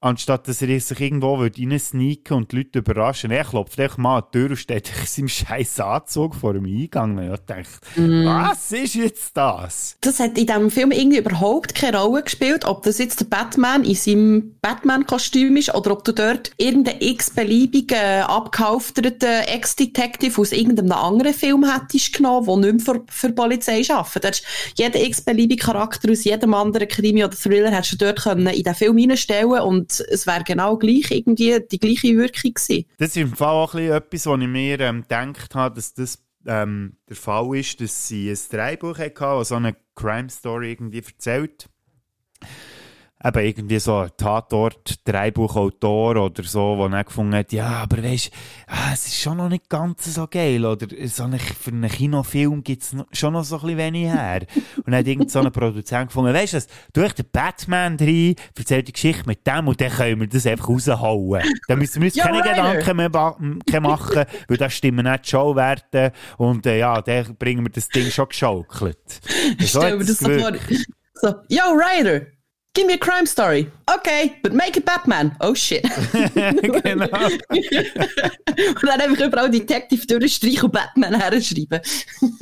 anstatt dass er sich irgendwo reinsneaken und die Leute überraschen. Er klopft einfach mal an die Tür und steht in seinem scheiß Anzug vor dem Eingang. Und ich dachte, was ist jetzt das? das hat in diesem Film irgendwie überhaupt keine Rolle gespielt, ob das jetzt der Batman in seinem Batman-Kostüm ist oder ob du dort irgendeinen x-beliebigen, abgehalfterten Ex-Detective aus irgendeinem anderen Film hättest genommen, der nicht mehr für, für die Polizei arbeitet. Da hättest jeden x-beliebigen Charakter aus jedem anderen Krimi oder Thriller hättest du dort können in den Film reinstellen und es wäre genau gleich irgendwie die gleiche Wirkung gewesen. Das ist im Fall auch etwas, was ich mir ähm, gedacht habe, dass das ähm, der Fall ist, dass sie ein Drehbuch hatten, das so eine Crime-Story irgendwie erzählt. Eben irgendwie so Tatort, Drehbuchautor oder so, der dann gefunden hat, ja, aber weisst, ah, es ist schon noch nicht ganz so geil, oder so eine, für einen Kinofilm gibt es schon noch so ein bisschen wenig her. Und dann hat irgend so ein Produzent gefunden, weisst du was, tu echt den Batman rein, erzähl die Geschichte mit dem und dann können wir das einfach raushauen. Dann müssen wir uns Ja, keine Ryder. Gedanken mehr machen, weil da stimmen nicht die Showwerte und äh, ja, dann bringen wir das Ding schon geschaukelt. So Stell mir das so vor. So, yo, Ryder, give me a crime story. Okay, but make it Batman. Oh shit. genau. und dann einfach überall Detective durchstreichen und Batman herschreiben.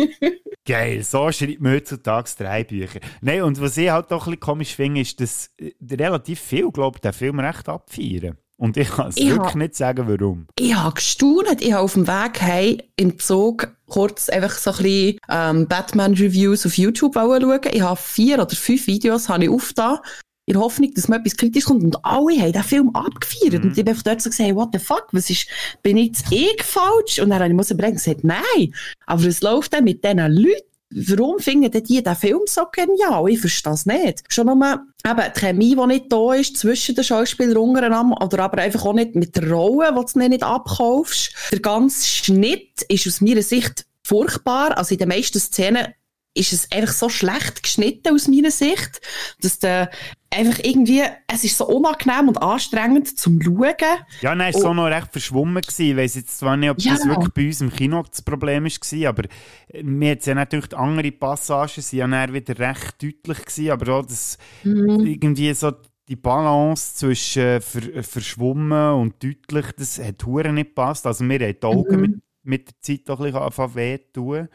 Geil, so schreibt man heutzutage drei Bücher. Nein, und was ich halt doch ein bisschen komisch finde, ist, dass äh, relativ viel, glaube ich, den Film recht abfeiern. Und ich kann es Ich wirklich ha- nicht sagen, warum. Ich habe gestaunt. Ich habe auf dem Weg heim im Zug kurz einfach so ein bisschen ähm, Batman-Reviews auf YouTube schauen. Ich habe vier oder fünf Videos habe ich aufgetan. In der Hoffnung, dass mir etwas kritisch kommt. Und alle haben den Film abgefeiert. Und ich bin einfach dort so gesagt, what the fuck, was ist, bin ich jetzt ich falsch? Und dann habe ich muss überlegen, gesagt, nein. Aber was läuft denn mit diesen Leuten? Warum finden die den Film so genial? Ich verstehe das nicht. Schon nur eben die Chemie, die nicht da ist zwischen den Schauspielern untereinander, oder aber einfach auch nicht mit der Rolle, die du nicht abkaufst. Der ganze Schnitt ist aus meiner Sicht furchtbar. Also in den meisten Szenen ist es einfach so schlecht geschnitten aus meiner Sicht, dass der einfach irgendwie, es ist so unangenehm und anstrengend zum Schauen. Ja, nein, es war so noch recht verschwommen. Gewesen. Ich weiss jetzt zwar nicht, ob. Ja. das wirklich bei uns im Kino das Problem war, aber äh, mir hat ja natürlich die andere Passagen sind ja dann wieder recht deutlich gewesen, aber auch das Mhm. irgendwie so die Balance zwischen äh, ver verschwommen und deutlich, das hat hure nicht gepasst. Also mir haben die Augen Mhm. mit, mit der Zeit doch ein bisschen angefangen weh zu tun.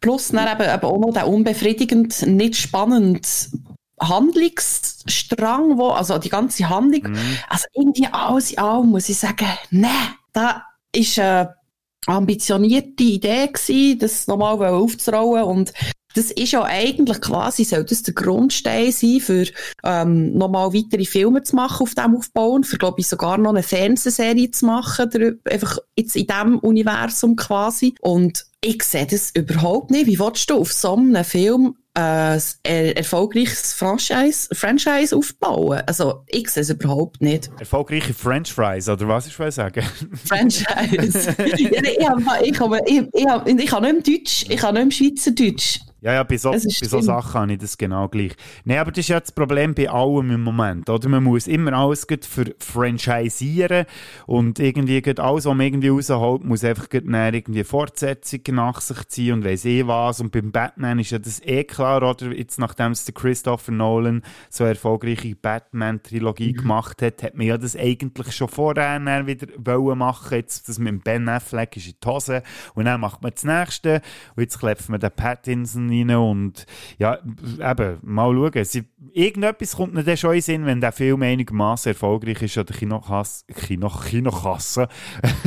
Plus dann eben, eben auch noch der unbefriedigend, nicht spannend Handlungsstrang, wo, also die ganze Handlung, also irgendwie alles in allem muss ich sagen, nee, da ist eine ambitionierte Idee gewesen, das nochmal aufzurollen und das ist ja eigentlich quasi, soll das der Grundstein sein, für ähm, nochmal weitere Filme zu machen auf dem Aufbau und für, glaube ich, sogar noch eine Fernsehserie zu machen, darüber, einfach jetzt in diesem Universum quasi. Und ich sehe das überhaupt nicht. Wie willst du auf so einem Film ein er erfolgreiches Franchise, Franchise aufbauen? Also, ich sehe es überhaupt nicht. Erfolgreiche French Fries, oder was ich will sagen? Franchise. ja, ich, habe, ich, habe, ich, ich, habe, ich habe nicht im Deutsch, ich habe nicht im Schweizerdeutsch. Ja, ja, bei so, bei Es ist so. Sachen habe ich das genau gleich. Nein, aber das ist ja das Problem bei allem im Moment. Oder? Man muss immer alles für franchisieren und irgendwie alles, was man irgendwie rausholt, muss einfach irgendwie Fortsetzungen nach sich ziehen und weiss eh was. Und beim Batman ist ja das eh klar, oder? Jetzt, nachdem es der Christopher Nolan so eine erfolgreiche Batman-Trilogie Mhm. gemacht hat, hat man ja das eigentlich schon vorher wieder wollen machen. Jetzt, das mit dem Ben Affleck ist in die Hose. Und dann macht man das nächste. Und jetzt klepft man den Pattinson rein und ja, eben, mal schauen. Sie, irgendetwas kommt mir dann schon in Sinn, wenn der Film einigermaßen erfolgreich ist oder Kinokasse, Kino, Kinokasse.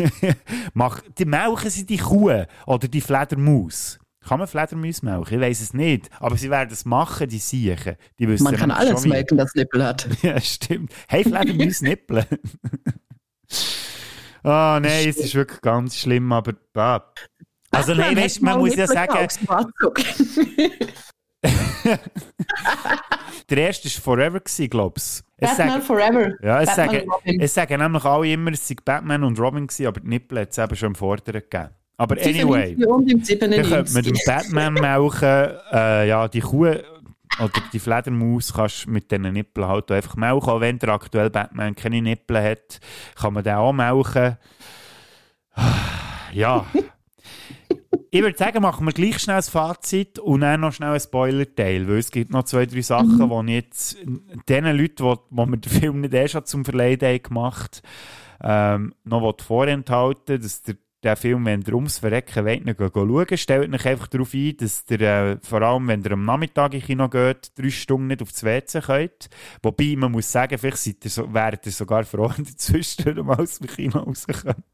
Mach, die melken sie die Kuh oder die Fledermaus. Kann man Fledermaus melken? Ich weiß es nicht. Aber sie werden es machen, die Siechen. Die wissen Man kann alles melken, das Nippel hat. ja, stimmt. Hey, Fledermaus nippeln. Ah, nein, es ist wirklich ganz schlimm, aber. Ah. Also, nein, Batman weißt, man muss ja sagen, der erste war Forever, glaube ich. Batman Forever. Ja, es Batman sagen, es sagen nämlich alle immer, es sei Batman und Robin gewesen, aber die Nippel hat es eben schon im Vorderen gegeben. Aber 95 anyway, dann könnte man 97. den Batman melken, äh, ja, die Kuh oder die Fledermaus kannst du mit diesen Nippeln halt einfach melken. Auch wenn der aktuelle Batman keine Nippel hat, kann man den auch melken. Ja. Ich würde sagen, machen wir gleich schnell ein Fazit und dann noch schnell ein Spoiler-Teil, weil es gibt noch zwei, drei Sachen, Mhm. wo ich jetzt den Leuten, wo, wo wir den Film nicht erst schon zum Verleiden haben gemacht ähm, noch vorenthalten dass der, der Film, wenn ihr ums Verrecken wollt, nicht schauen, stellt euch einfach darauf ein, dass ihr, äh, vor allem wenn ihr am Nachmittag in Kino geht, drei Stunden nicht aufs WC könnt. Wobei, man muss sagen, vielleicht seid ihr so, wäret ihr sogar froh, wenn ihr zwischendurch mal aus dem Kino raus könnt.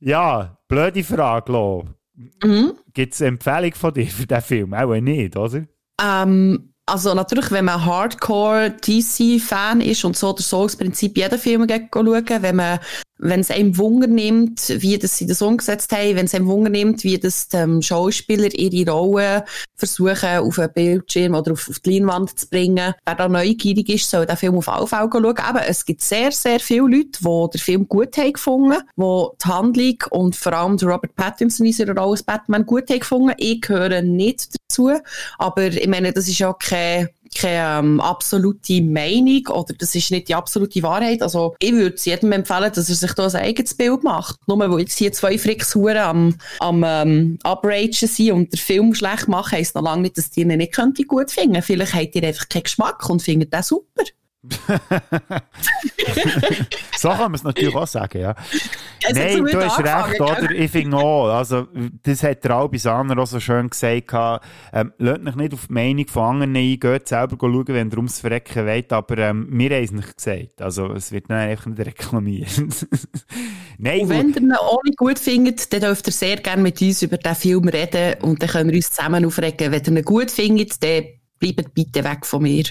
Ja, blöde Frage, Lo. Mhm. Gibt es Empfehlung von dir für diesen Film? Auch nicht, oder? Ähm, also natürlich, wenn man Hardcore DC-Fan ist und so oder so das Prinzip jeden Film schauen, wenn man wenn es einem Wunder nimmt, wie das sie das umgesetzt haben, wenn es einem Wunder nimmt, wie das die Schauspieler ihre Rollen versuchen, auf einen Bildschirm oder auf, auf die Leinwand zu bringen. Wer da neugierig ist, soll den Film auf alle Fälle schauen. Aber es gibt sehr, sehr viele Leute, die den Film gut haben gefunden, die die Handlung und vor allem Robert Pattinson in seiner Rolle als Batman gut haben gefunden. Ich gehöre nicht dazu, aber ich meine, das ist ja kein keine ähm, absolute Meinung oder das ist nicht die absolute Wahrheit. Also ich würde jedem empfehlen, dass er sich da ein eigenes Bild macht. Nur weil jetzt hier zwei Frickshuren am, am ähm, Upragen sind und den Film schlecht machen, heisst noch lange nicht, dass die ihn nicht gut finden. Vielleicht habt ihr einfach keinen Geschmack und findet den super. so kann man es natürlich auch sagen, ja. Hat Nein, du hast recht, oder? Ich finde auch, also, das hat der Albi Saner auch so schön gesagt, ähm, lasst euch nicht auf die Meinung von anderen ein, geht selber schauen, wenn ihr ums Verrecken wollt, aber ähm, wir haben es nicht gesagt, also es wird dann einfach nicht reklamiert. Nein, Und wenn ihr ihn auch nicht gut findet, dann dürft ihr sehr gerne mit uns über den Film reden und dann können wir uns zusammen aufregen. Wenn ihr ihn gut findet, dann bleibt bitte weg von mir.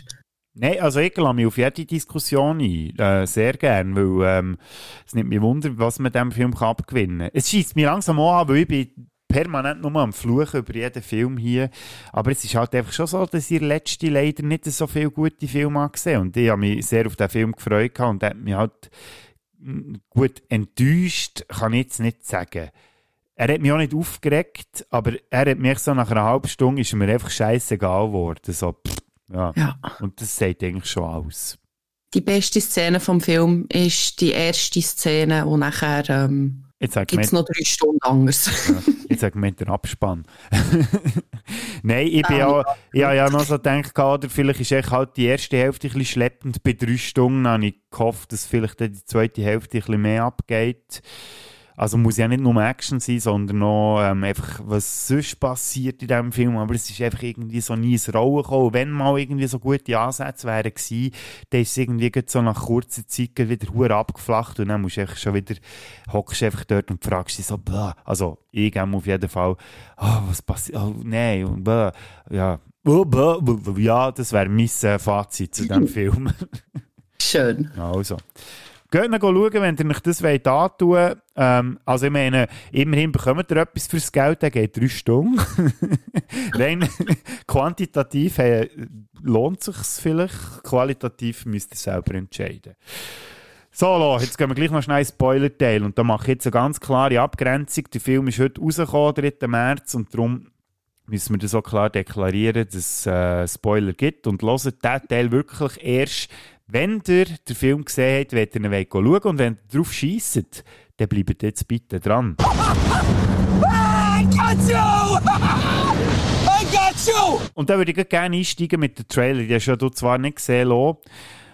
Nein, also ich lasse mich auf jede Diskussion ein. Äh, sehr gern, weil ähm, es nimmt mich Wunder, was man diesem Film kann abgewinnen kann. Es schießt mir langsam an, weil ich bin permanent nur am Fluchen über jeden Film hier. Aber es ist halt einfach schon so, dass ihr letzte leider nicht so viele gute Filme gesehen Und ich habe mich sehr auf den Film gefreut und hat mich halt mm, gut enttäuscht, kann ich jetzt nicht sagen. Er hat mich auch nicht aufgeregt, aber er hat mich so nach einer halben Stunde ist mir einfach scheißegal geworden. So, pff, ja. Ja. Und das sagt eigentlich schon aus. Die beste Szene vom Film ist die erste Szene und nachher ähm, gibt es noch drei Stunden anders. Ja, jetzt sag mir der Abspann. Nein, ich bin ja, ich habe ja noch so gedacht, oder vielleicht ist echt halt die erste Hälfte ein bisschen schleppend. Bei drei Stunden habe ich gehofft, dass vielleicht die zweite Hälfte ein bisschen mehr abgeht. Also muss ja nicht nur Action sein, sondern auch ähm, einfach, was sonst passiert in diesem Film. Aber es ist einfach irgendwie so nie ins Rollen gekommen. Wenn mal irgendwie so gute Ansätze wären gewesen, dann ist es irgendwie so nach kurzer Zeit wieder hure abgeflacht und dann musst du einfach schon wieder, hockst einfach dort und fragst dich so, blah. Also, ich gehe auf jeden Fall, oh, was passiert, oh, nein, und blah. Ja, oh, ja, das wäre mein äh, Fazit zu diesem Film. Schön. Also. Geht noch schauen, wenn ihr euch das wollt. Ähm, also ich meine, immerhin bekommt ihr etwas fürs Geld, der geht drei Stunden. Rein quantitativ hey, lohnt sich vielleicht, qualitativ müsst ihr selber entscheiden. So, jetzt gehen wir gleich noch schnell ins Spoiler-Teil und da mache ich jetzt eine ganz klare Abgrenzung. Der Film ist heute rausgekommen, 3. März, und darum müssen wir das so klar deklarieren, dass es äh, Spoiler gibt und hört diesen Teil wirklich erst, wenn ihr den Film gesehen habt, wollt ihr ihn schauen und wenn ihr drauf schiesst, dann bleibt jetzt bitte dran. I got you! I got you! Und dann würde ich gerne einsteigen mit dem Trailer. Den hast ja du zwar nicht gesehen, Lo,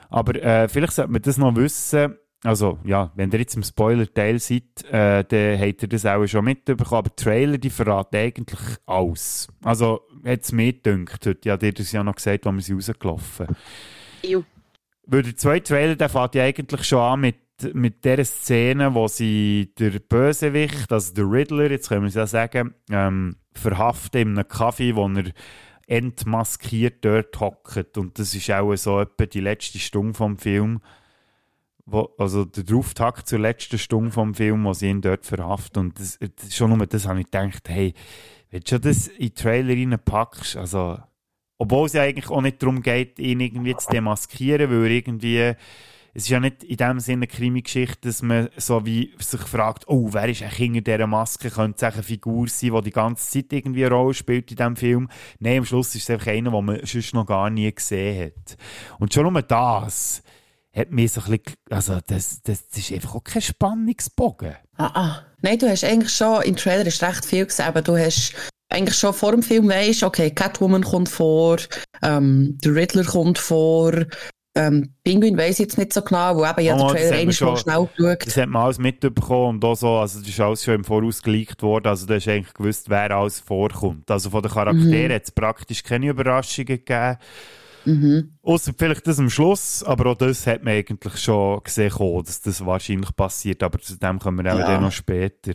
aber äh, vielleicht sollte man das noch wissen. Also, ja, wenn ihr jetzt im Spoiler-Teil seid, äh, dann habt ihr das auch schon mitbekommen. Aber die Trailer, die verraten eigentlich alles. Also, hat es mir gedacht. Heute ja, dir das ja noch gesagt, als wir sie rausgelaufen. Ew. Weil der zweite Trailer, der fängt ja eigentlich schon an mit, mit der Szene, wo sie der Bösewicht, also der Riddler, jetzt können wir es ja sagen, ähm, verhaften in einem Kaffee, wo er entmaskiert dort hockt. Und das ist auch so etwa die letzte Stunde vom Film. Wo, also der Auftakt zur letzten Stunde vom Film, wo sie ihn dort verhaften. Und das, schon nur das habe ich gedacht, hey, wenn du das in den Trailer reinpackst, also obwohl es ja eigentlich auch nicht darum geht, ihn irgendwie zu demaskieren, weil irgendwie, es ist ja nicht in dem Sinne eine Krimi-Geschichte, dass man so wie sich fragt, oh, wer ist eigentlich hinter dieser Maske? Könnte es eine Figur sein, die die ganze Zeit irgendwie eine Rolle spielt in diesem Film? Nein, am Schluss ist es einfach einer, den man sonst noch gar nie gesehen hat. Und schon nur das hat mich so ein bisschen, also das, das, das ist einfach auch kein Spannungsbogen. Ah, ah. Nein, du hast eigentlich schon, im Trailer ist recht viel gesehen, aber du hast eigentlich schon vor dem Film weisst, okay, Catwoman kommt vor, ähm, der Riddler kommt vor, ähm, Pinguin weiss ich jetzt nicht so genau, wo eben ja der Trailer einmal schon- schnell geschaut. Das hat man alles mitbekommen und auch so, also das ist alles schon im Voraus geleakt worden, also du hast eigentlich gewusst, wer alles vorkommt. Also von den Charakteren Mhm. hat es praktisch keine Überraschungen gegeben. Mhm. Außer vielleicht das am Schluss, aber auch das hat man eigentlich schon gesehen, dass das wahrscheinlich passiert, aber zu dem kommen wir Ja. dann noch später.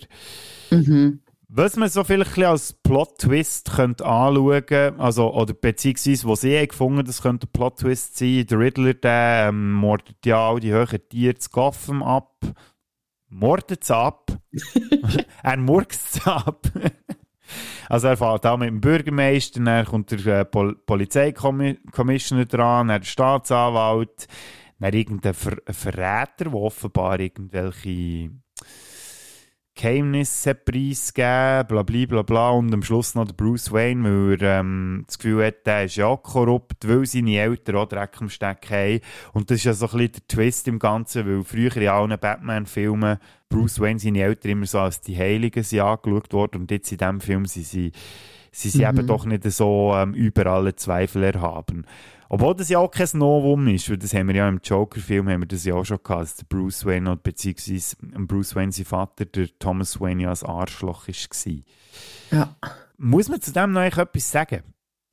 Mhm. Was man so vielleicht als Plot-Twist könnte anschauen also, oder beziehungsweise, wo sie haben gefunden das könnte ein Plot-Twist sein, der Riddler, der ähm, mordet ja all die höheren Tiere zu Gotham ab. Mordet es ab. er murkst es ab. also er fährt auch mit dem Bürgermeister, dann kommt der äh, Pol Polizeikommissioner dran, dann der Staatsanwalt, dann irgendein Ver Verräter, der offenbar irgendwelche Geheimnisse preisgeben, bla bla bla bla und am Schluss noch der Bruce Wayne, weil er ähm, das Gefühl hat, der ist ja auch korrupt, weil seine Eltern auch Dreck am Stecken haben. Und das ist ja so ein bisschen der Twist im Ganzen, weil früher in allen Batman-Filmen Bruce Wayne seine Eltern immer so als die Heiligen sind angeschaut worden und jetzt in diesem Film sind sie, sie sind eben doch nicht so ähm, über alle Zweifel erhaben. Obwohl das ja auch kein Novum ist, weil das haben wir ja im Joker-Film haben wir das ja auch schon gehabt, dass der Bruce Wayne, oder beziehungsweise Bruce Wayne, sein Vater, der Thomas Wayne, ja ein Arschloch war. Ja. Muss man zu dem noch eigentlich etwas sagen?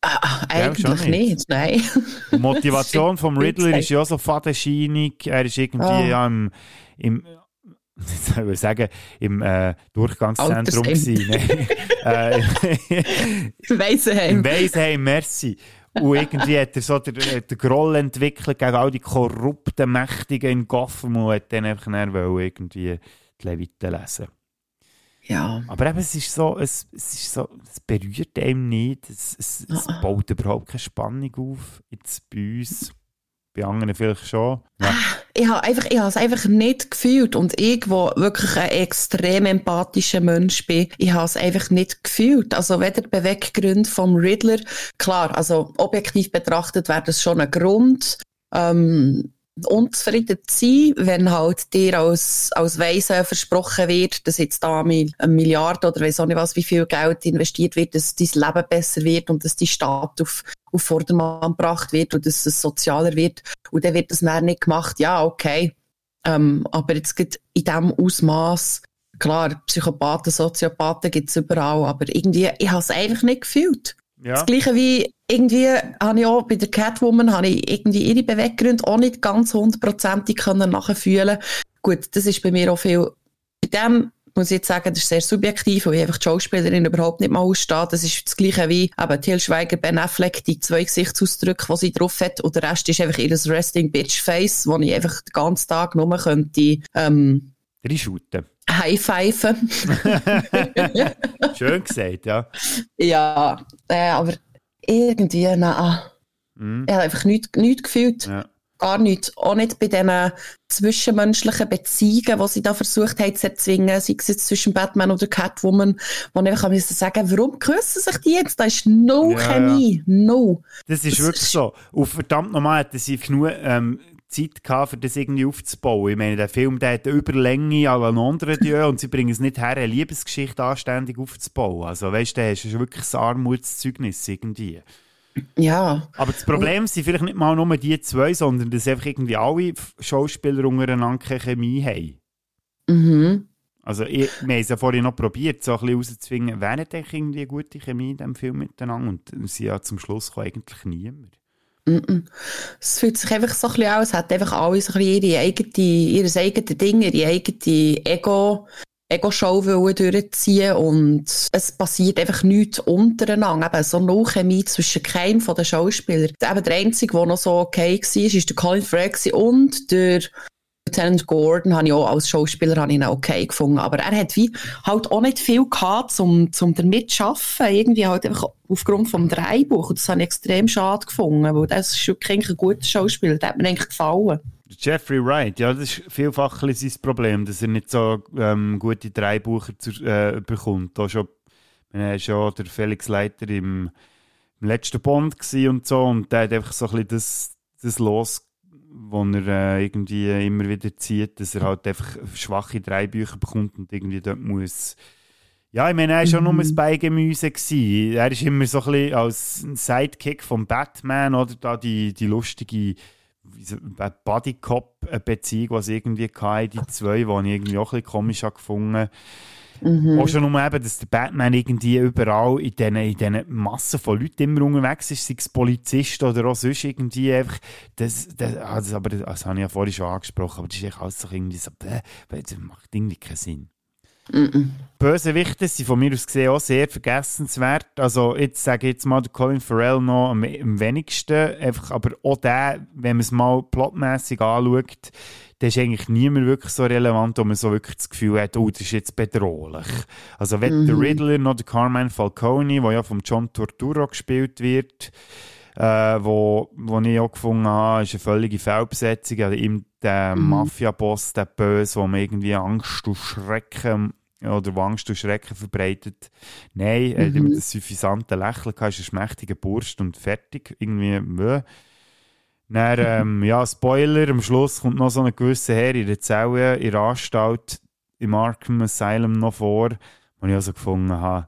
Ah, Ja, schon eigentlich nicht. nicht. nein. Die Motivation vom Riddler ist ja so fadenscheinig. Er ist irgendwie Ah. ja im, im ich sagen, im äh, Durchgangszentrum gewesen. äh, Weisenheim. Im Weisheim, merci. Und irgendwie hat er so den, äh, den Groll entwickelt gegen all die korrupten Mächtigen in Gotham und hat dann einfach dann irgendwie die Leviten lesen. Ja. Aber eben, es ist so, es, es ist so, es berührt einem nicht, es, es, es Ah. baut überhaupt keine Spannung auf, jetzt bei uns, bei anderen vielleicht schon. Ja. ich habe einfach, ich habe es einfach nicht gefühlt. Und ich, wo wirklich ein extrem empathischer Mensch bin, ich habe es einfach nicht gefühlt. Also weder die Beweggründe vom Riddler, klar, also objektiv betrachtet wäre das schon ein Grund, ähm, unzufrieden zu sein, wenn halt dir als, als Weise versprochen wird, dass jetzt da eine Milliarde oder weiss auch nicht was, wie viel Geld investiert wird, dass dein Leben besser wird und dass die Stadt auf, auf Vordermann gebracht wird und dass es sozialer wird. Und dann wird das mehr nicht gemacht. Ja, okay. Ähm, aber jetzt geht in diesem Ausmaß klar, Psychopathen, Soziopathen gibt es überall, aber irgendwie, ich habe es einfach nicht gefühlt. Ja. Das Gleiche wie irgendwie habe ich auch bei der Catwoman habe ich irgendwie ihre Beweggründe auch nicht ganz hundertprozentig können nachfühlen. Gut, das ist bei mir auch viel. Bei dem muss ich jetzt sagen, das ist sehr subjektiv, weil ich einfach die Schauspielerin überhaupt nicht mal ausstehe. Das ist das Gleiche wie eben Til Schweiger, Ben Affleck, die zwei Gesichtsausdrücke, die sie drauf hat, und der Rest ist einfach ihr Resting Bitch Face, wo ich einfach den ganzen Tag nur könnte, ähm, Reinschuten. High-Pfeifen. Schön gesagt, ja. ja, äh, aber irgendwie, nein. Mhm. Ich habe einfach nichts, nichts gefühlt. ja. Gar nichts. Auch nicht bei diesen zwischenmenschlichen Beziehungen, die sie da versucht haben zu erzwingen, sei es jetzt zwischen Batman oder Catwoman, wo ich einfach müssen sagen warum küssen sich die jetzt? Da ist no Ja, Chemie. No. Das ist Das wirklich ist- so. Und verdammt nochmal hätten sie genug ähm, Zeit gehabt, um das irgendwie aufzubauen. Ich meine, der Film der hat eine Überlänge à la Londres Dieu und sie bringen es nicht her, eine Liebesgeschichte anständig aufzubauen. Also weißt du, das ist wirklich ein Armutszeugnis irgendwie. Ja. Aber das Problem sind vielleicht nicht mal nur die zwei, sondern dass einfach irgendwie alle Schauspieler untereinander keine Chemie haben. Mhm. Also ich, wir haben es ja vorhin noch probiert, so ein bisschen rauszuzwingen, wer hat eigentlich irgendwie eine gute Chemie in diesem Film miteinander? Und sie ja zum Schluss kommt eigentlich niemand. Mhm. Es fühlt sich einfach so ein bisschen an, es hat einfach alle so ein bisschen ihre eigene, ihr eigenes Ding, ihre eigene Ego, Ego-Show durchziehen und es passiert einfach nichts untereinander. Eben so eine Chemie zwischen keinem von den Schauspielern. Eben der einzige, der noch so okay war, ist der Colin Farrell und der Lieutenant Gordon habe ich auch als Schauspieler ihn okay gefunden. Aber er hat wie halt auch nicht viel gehabt, zum, zum damit zu arbeiten. Irgendwie halt einfach aufgrund vom Dreibuch. Und das habe ich extrem schade gefunden, weil das ist wirklich ein guter Schauspieler. Der hat mir eigentlich gefallen. Jeffrey Wright, ja, das ist vielfach sein Problem, dass er nicht so ähm, gute Drei-Bucher zu, äh, bekommt. Da schon, war schon der Felix Leiter im, im letzten Bond und so und der hat einfach so ein bisschen das, das los, wo er äh, irgendwie immer wieder zieht, dass er halt einfach schwache Drei-Bücher bekommt und irgendwie dort muss ja, ich meine, er war schon nur ein Beigemüse. Gewesen. Er ist immer so ein bisschen als Sidekick vom Batman oder da die, die lustige äh, Buddy-Cop-Beziehung, die sie irgendwie hatten, die zwei, die ich irgendwie auch ein bisschen komisch habe gefunden Auch schon nur eben, dass der Batman irgendwie überall in diesen, in diesen Massen von Leuten immer unterwegs ist, sei es Polizist oder auch sonst irgendwie einfach, das, das, ah, das, aber das, das habe ich ja vorhin schon angesprochen, aber das ist echt alles so irgendwie so, das macht irgendwie keinen Sinn. Bösewichte sind von mir aus gesehen auch sehr vergessenswert. Also jetzt sage ich jetzt mal Colin Farrell noch am, am wenigsten. Einfach, aber auch der, wenn man es mal plotmässig anschaut, der ist eigentlich niemand wirklich so relevant, wo man so wirklich das Gefühl hat, oh, das ist jetzt bedrohlich. Also weder der Riddler noch der Carmine Falcone, der ja von John Torturo gespielt wird, äh, wo, wo ich auch gefunden habe, ist eine völlige Fehlbesetzung. Also ihm der Mafia-Boss, der Böse, wo man irgendwie Angst und Schrecken oder wo Angst und Schrecken verbreitet. Nein, er hat immer das suffisante Lächeln gehabt, ist ein schmächtiger Burst und fertig. Irgendwie. Dann, ähm, ja, Spoiler, am Schluss kommt noch so ein gewisser Herr in der Zelle, in der Anstalt, im Arkham Asylum noch vor, wo ich also gefunden habe,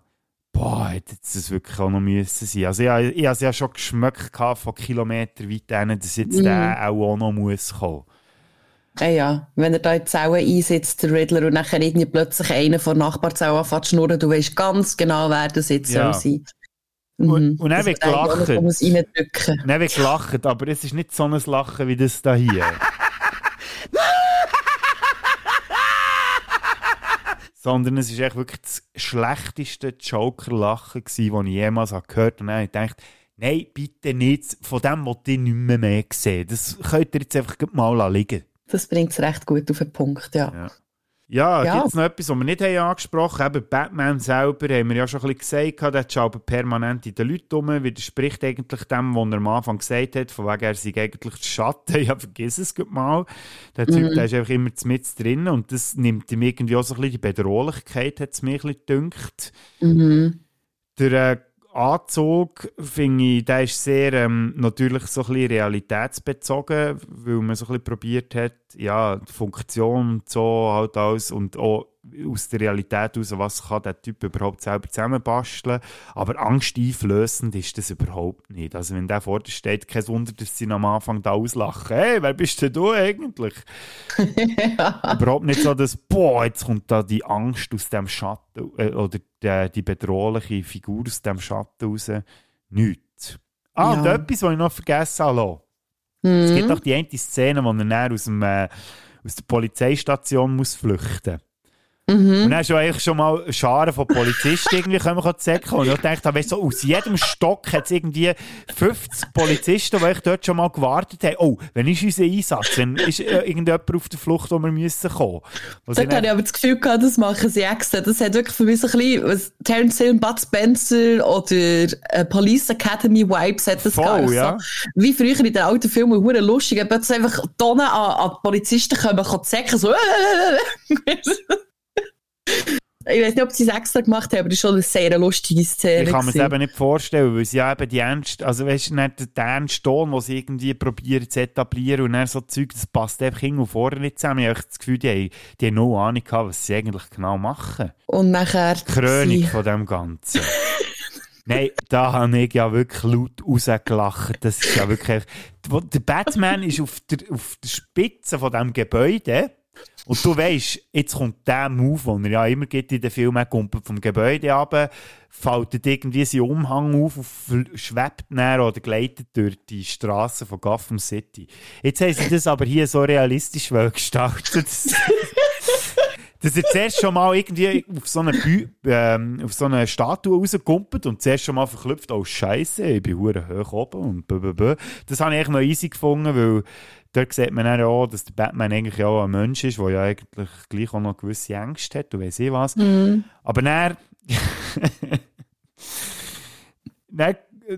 boah, hätte das wirklich auch noch müssen sein. Also ich, ich, ich habe es ja schon geschmeckt von Kilometer weit hin, dass jetzt der auch, auch noch muss kommen. Ja, ja. Wenn er da in die Zelle einsetzt, der Riddler, und nachher irgendwie plötzlich einer von der Nachbarzelle anfängt zu schnurren, du weißt ganz genau, wer das jetzt Ja. soll sein. Und, und dann wird gelacht. Dann wird gelacht, aber es ist nicht so ein Lachen wie das da hier. Sondern es ist echt wirklich das schlechteste Joker-Lachen das ich jemals gehört habe. Und dann habe ich gedacht, nein, bitte nicht, von dem wollte ich nicht mehr, mehr sehen. Das könnt ihr jetzt einfach mal liegen. Das bringt es recht gut auf den Punkt, ja. Ja. Ja, Ja. gibt es noch etwas, was wir nicht haben angesprochen haben? Eben Batman selber, haben wir ja schon ein bisschen gesagt, der schaut permanent in den Leuten rum, widerspricht eigentlich dem, was er am Anfang gesagt hat, von wegen er sei eigentlich der Schatten. Ja, vergiss es gut mal. Der Typ, der ist einfach immer mit drin und das nimmt ihm irgendwie auch so ein bisschen die Bedrohlichkeit, hat es mir ein bisschen gedünkt. Mhm. Der äh, Anzug, finde ich, der ist sehr ähm, natürlich so ein bisschen realitätsbezogen, weil man so ein bisschen probiert hat, ja, die Funktion so halt alles. Und auch aus der Realität heraus, was kann der Typ überhaupt selber zusammenbasteln. Aber angsteinflößend ist das überhaupt nicht. Also wenn der vor dir steht, kein Wunder, dass sie am Anfang da auslachen. Hey, wer bist denn du eigentlich? überhaupt nicht so, dass, boah, jetzt kommt da die Angst aus dem Schatten äh, oder die, die bedrohliche Figur aus dem Schatten raus. Nichts. Ah, und Ja. etwas, was ich noch vergessen habe. Es gibt noch die eine Szene, wo er aus, dem, äh, aus der Polizeistation muss flüchten Und dann ist ja eigentlich schon mal Scharen von Polizisten irgendwie kommen können zecken. Und ich dachte, weißt, so aus jedem Stock hat es irgendwie 50 Polizisten, die eigentlich dort schon mal gewartet haben. Oh, wenn ist unser Einsatz? Wenn ist äh, irgendjemand auf der Flucht, wo wir müssen kommen? Sie Dort habe ich aber das Gefühl gehabt, das machen sie extra. Das hat wirklich für mich so ein bisschen, was Terence Hill, Bud Spencer oder äh, Police Academy Vibes hat das Voll, ja. So, wie früher in den alten Filmen, hure lustig, aber jetzt einfach Tonnen an, an Polizisten kommen, kann zecken, so, Ich weiß nicht, ob sie es extra gemacht haben, aber das ist schon eine sehr lustige Szene. Ich kann mir das gewesen. eben nicht vorstellen, weil sie ja eben die Ernst, also weißt du, nicht der ernste Ton, den sie irgendwie probieren zu etablieren und dann so Zeug, das passt einfach hin und vorne nicht zusammen. Ich habe das Gefühl, die haben, die haben no Ahnung gehabt, was sie eigentlich genau machen. Und nachher... Chronik sie- von dem Ganzen. Nein, da habe ich ja wirklich laut rausgelacht. Das ist ja wirklich... Der Batman ist auf der, auf der Spitze von diesem Gebäude und du weißt, jetzt kommt der Move, den er ja immer gibt in den Filmen, kommt vom Gebäude runter, faltet irgendwie seinen Umhang auf und schwebt näher oder gleitet durch die Straßen von Gotham City. Jetzt haben sie das aber hier so realistisch. Das- dass er zuerst schon mal irgendwie auf so eine, Bü ähm, auf so eine Statue rauskumpelt und zuerst schon mal verklüpft, oh Scheiße, ich bin hure hoch oben und bö. Das habe ich eigentlich noch easy gefunden, weil dort sieht man dann auch, dass der Batman eigentlich auch ein Mensch ist, der ja eigentlich gleich auch noch gewisse Ängste hat, du weiss ich was. Aber dann, dann äh,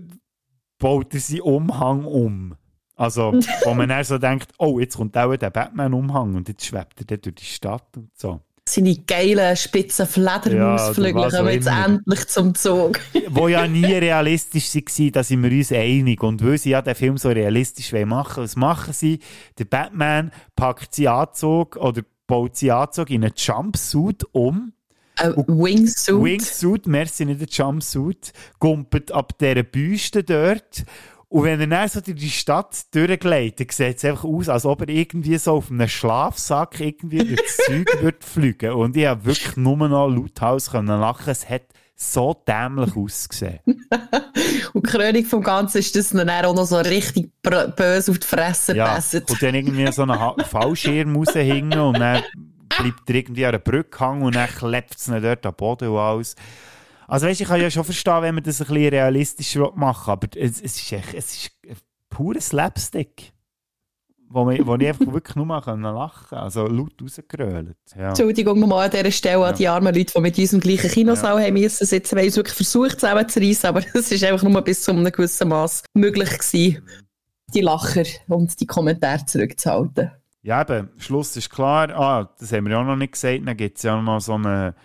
baut er seinen Umhang um. Also, wo man dann so denkt, oh, jetzt kommt auch der Batman-Umhang und jetzt schwebt er durch die Stadt und so. Seine geilen, spitzen Fledermausflügel Ja, kommen jetzt endlich zum Zug. wo ja nie realistisch waren, da sind wir uns einig. Und weil sie ja den Film so realistisch machen, was machen sie? Der Batman packt seinen Anzug oder baut seinen Anzug in einen Jumpsuit um. Ein Wingsuit. Wingsuit, merci, nicht ein Jumpsuit, gumpelt ab dieser Büste dort. Und wenn er dann so durch die Stadt durchgleitet, sieht es einfach aus, als ob er irgendwie so auf einem Schlafsack irgendwie durch das Zeug würde fliegen. Und ich habe wirklich nur noch lauthaus können lachen. Es hat so dämlich ausgesehen. Und die Krönung vom Ganzen ist, dass er dann auch noch so richtig böse auf die Fresse Ja, passt. und dann irgendwie so einen Fallschirm raushängen und dann bleibt er irgendwie an einer Brücke hängen und dann klebt es ihn dort am Boden und alles. Also weißt, ich kann ja schon verstehen, wenn man das ein bisschen realistischer machen aber es, es ist echt, es ist ein purer Slapstick, wo, man, wo ich einfach wirklich nur mal lachen also laut rausgerölt. Ja. Entschuldigung nochmal an dieser Stelle an die armen Leute, die mit uns im gleichen Kinosaal haben müssen sitzen. Wir haben es wirklich versucht zusammenzureissen, aber es ist einfach nur bis zu einem gewissen Maß möglich gewesen, die Lacher und die Kommentare zurückzuhalten. Ja, eben, Schluss ist klar. Ah, das haben wir ja auch noch nicht gesagt. Dann gibt es ja noch mal so eine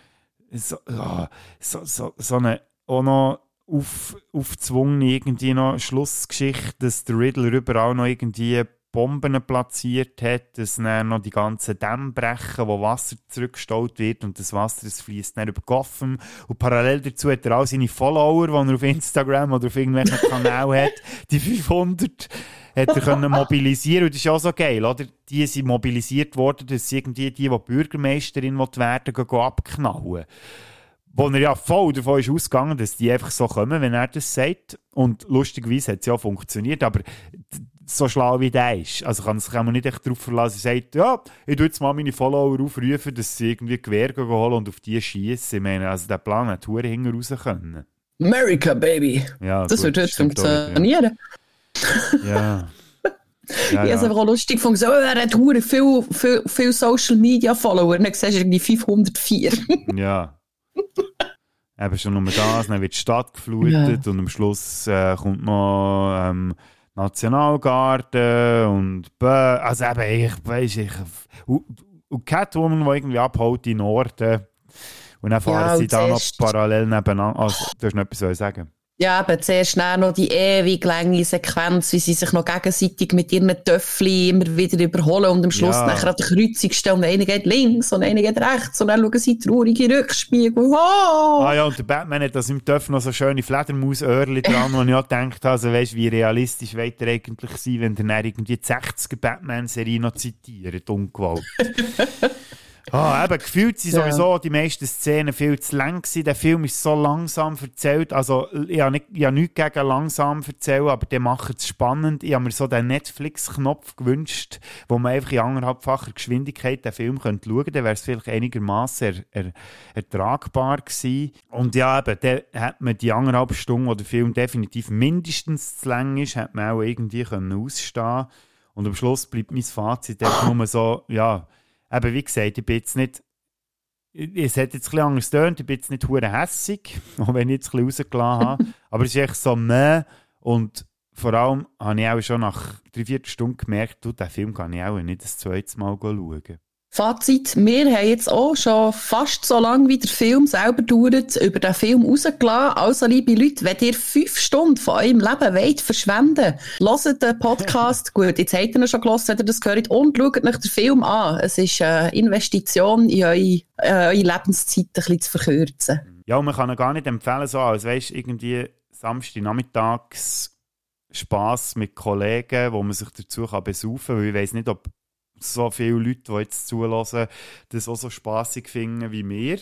so, ja, so, so, so eine auch noch auf, aufzwungene irgendwie noch Schlussgeschichte, dass der Riddler überall noch irgendwie Bomben platziert hat, dass dann noch die ganzen Dämme brechen, wo Wasser zurückgestaut wird und das Wasser fließt dann über Gotham. Und parallel dazu hat er auch seine Follower, die er auf Instagram oder auf irgendwelchen Kanälen hat, die 500 hat er können mobilisieren und das ist auch so geil, oder? Die sind mobilisiert worden, dass sie irgendwie die, die Bürgermeisterin werden gehen, abknallen wo er ja voll davon ist ausgegangen, dass die einfach so kommen, wenn er das sagt. Und lustigerweise hat es ja funktioniert, aber so schlau wie der ist. Also kann, kann man nicht echt darauf verlassen, er sagt, ja, ich tue jetzt mal meine Follower aufrufen, dass sie irgendwie Gewehr holen und auf die schießen. Ich meine, also der Plan hat Huren hinten raus können. America, Baby. Ja, das gut, wird auch funktionieren. Ja. Ja, ja, Ich habe es ja. einfach auch lustig gefunden, so, oh, er hat hure viel, viel, Social Media Follower. Dann siehst du irgendwie 504. ja. Eben schon nur das, dann wird die Stadt geflutet und am Schluss äh, kommt noch ähm, Nationalgarde und Bö also eben, ich weiß ich und, und Catwoman, die irgendwie abhaut in den Norden und dann fahren Ja, sie da noch parallel nebeneinander. Also, du hast noch etwas zu sagen. Ja, aber zuerst schnell noch die ewig lange Sequenz, wie sie sich noch gegenseitig mit ihren Töffli immer wieder überholen und am Schluss Ja. nachher an der Kreuzung stehen und einer geht links und einer geht rechts und dann schauen sie traurige Rückspiegel. Oh! Ah ja, und der Batman hat das im Töpf noch so schöne Fledermaus-Öhrchen dran, wo ich auch gedacht habe, also, weißt, wie realistisch wird er eigentlich sein, wenn dann irgendwie die 60er Batman-Serie noch zitiert, ungewollt. Ah, eben, gefühlt sind sowieso die meisten Szenen viel zu lang gewesen. Der Film ist so langsam erzählt. Also, ich habe, nicht, ich habe nichts gegen langsam erzählen, aber der macht es spannend. Ich habe mir so den Netflix-Knopf gewünscht, wo man einfach in anderthalbfacher Geschwindigkeit den Film könnte schauen könnte. Dann wäre es vielleicht einigermaßen er, er, ertragbar gewesen. Und ja, eben, dann hat man die anderthalb Stunden, wo der Film definitiv mindestens zu lang ist, hat man auch irgendwie können ausstehen Und am Schluss bleibt mein Fazit einfach nur so, ja, eben wie gesagt, ich bin jetzt nicht, es hat jetzt ein bisschen anders getönt, ich bin jetzt nicht hure hässig, auch wenn ich jetzt ein bisschen rausgelassen habe, aber es ist echt so meh und vor allem habe ich auch schon nach drei, vier Stunden gemerkt, du, den Film kann ich auch nicht das zweite Mal schauen. Fazit, wir haben jetzt auch schon fast so lange, wie der Film selber dauert, über den Film rausgelassen. Also, liebe Leute, wenn ihr fünf Stunden von eurem Leben wollt verschwenden, hört den Podcast. Gut, jetzt habt ihr ihn schon gehört, wenn ihr das gehört, und schaut euch den Film an. Es ist eine Investition in eure, äh, eure Lebenszeit ein bisschen zu verkürzen. Ja, und man kann ihn gar nicht empfehlen, so als weißt irgendwie Samstagnachmittags Spass mit Kollegen, wo man sich dazu kann besaufen kann, weil ich weiß nicht, ob so viele Leute, die jetzt zulassen, das auch so spaßig finden wie wir.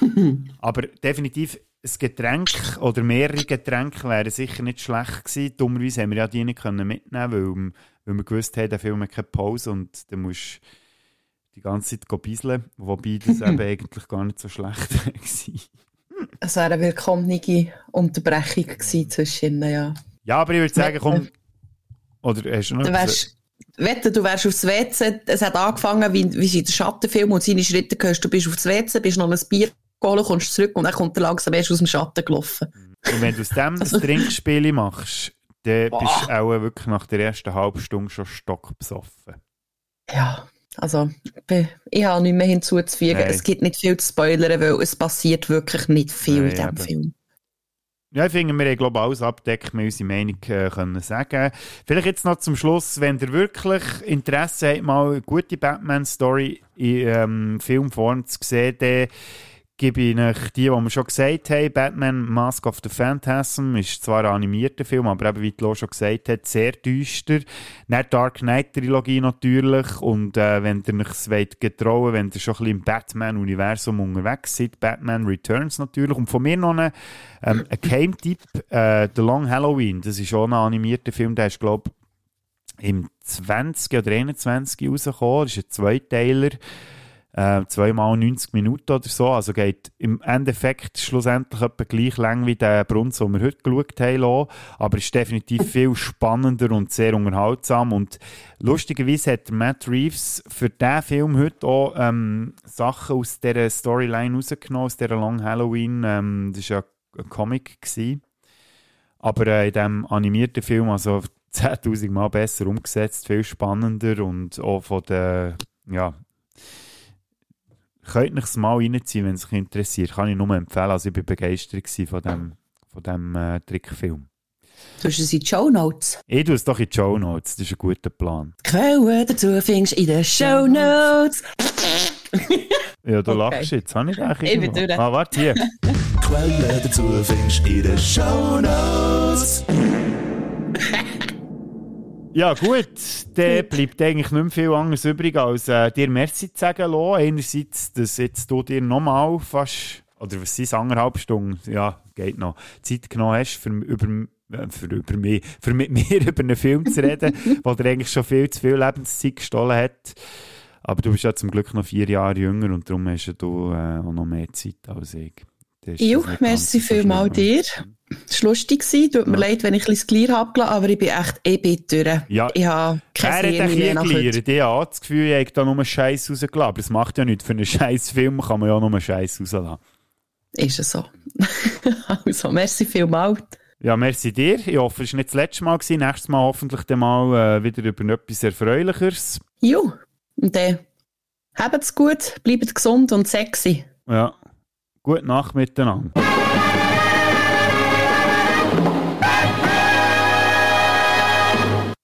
Aber definitiv ein Getränk oder mehrere Getränke wären sicher nicht schlecht gewesen. Dummerweise haben wir ja die nicht können mitnehmen, weil, weil wir gewusst haben, der Film hat keine Pause und dann musst du die ganze Zeit bisseln, wobei das eben eigentlich gar nicht so schlecht war. Es wäre eine willkommene Unterbrechung gewesen zwischen ihnen, ja. Ja, aber ich würde sagen, komm. Oder hast du noch Du wärst, wette, du wärst aufs WC, es hat angefangen wie, wie in der Schattenfilm und seine Schritte gehörst, du bist aufs WC, bist noch ein Bier geholt, kommst zurück und dann kommt er langsam erst aus dem Schatten gelaufen. Und wenn du aus dem ein Trinkspiel machst, dann bist du auch wirklich nach der ersten halben Stunde schon stockbesoffen. Ja, also ich habe nichts mehr hinzuzufügen. Nein. Es gibt nicht viel zu spoilern, weil es passiert wirklich nicht viel Nein, in diesem. Film. Ja, ich finde, wir haben ich, alles abdeckt, wir unsere Meinung äh, können sagen. Vielleicht jetzt noch zum Schluss, wenn ihr wirklich Interesse habt, mal eine gute Batman-Story in ähm, Filmform zu sehen, dann gebe ich euch die, die wir schon gesagt haben. Batman Mask of the Phantasm ist zwar ein animierter Film, aber eben, wie Lo schon gesagt hat, sehr düster. Die Dark Knight-Trilogie natürlich. Und äh, wenn ihr euch wollt getrauen wenn ihr schon ein bisschen im Batman-Universum unterwegs seid, Batman Returns natürlich. Und von mir noch ein, ähm, Game-Tipp, äh, The Long Halloween. Das ist auch ein animierter Film, der ist, glaube ich, im 20 oder 21 rausgekommen. Das ist ein Zweiteiler äh, zweimal 90 Minuten oder so. Also geht im Endeffekt schlussendlich etwa gleich lang wie der Brunz, den wir heute geschaut haben. lassen. Aber ist definitiv viel spannender und sehr unterhaltsam. Und lustigerweise hat Matt Reeves für diesen Film heute auch ähm, Sachen aus dieser Storyline rausgenommen, aus dieser Long Halloween. Ähm, das war ja ein Comic. Gewesen. Aber äh, in diesem animierten Film, also 10.000 Mal besser umgesetzt, viel spannender und auch von der, ja, könnt euch mal reinziehen, wenn es euch interessiert. Kann ich nur empfehlen. Also ich war begeistert von dem, von dem äh, Trickfilm. Du hast es in die Show Notes. Ich tue es doch in die Show Notes. Das ist ein guter Plan. Quellen dazu findest du in den Show Notes. Ja, du Okay. lachst jetzt. Habe ich eigentlich Ich bin durch. Ah, warte hier. Quelle dazu findest du in den Shownotes. Ja, gut. Dann bleibt eigentlich nicht mehr viel anderes übrig, als äh, dir Merci zu sagen, Lo. Einerseits, dass jetzt du dir nochmal fast, oder was sind es, anderthalb Stunden, ja, geht noch, Zeit genommen hast, für, über, äh, für, über mich, für mit mir über einen Film zu reden, der dir eigentlich schon viel zu viel Lebenszeit gestohlen hat. Aber du bist ja zum Glück noch vier Jahre jünger und darum hast du äh, auch noch mehr Zeit als ich. Jo, merci schlimm. dir. Es war lustig, tut mir leid, wenn ich ein bisschen Glier abgelassen aber ich bin echt, bin durch. Ja. Ich habe keine hat ein bisschen gelernt. Ich habe das Gefühl, ich habe da nur Scheiß rausgelassen. Aber das macht ja nichts. Für einen Scheiß Film kann man ja nur Scheiß rauslassen. Ist es so. also, merci vielmals. Ja, merci dir. Ich hoffe, es war nicht das letzte Mal. Gewesen. Nächstes Mal hoffentlich dann mal äh, wieder über etwas Erfreulicheres. Jo, und dann habt's gut, bleibt gesund und sexy. Ja. Gute Nacht miteinander.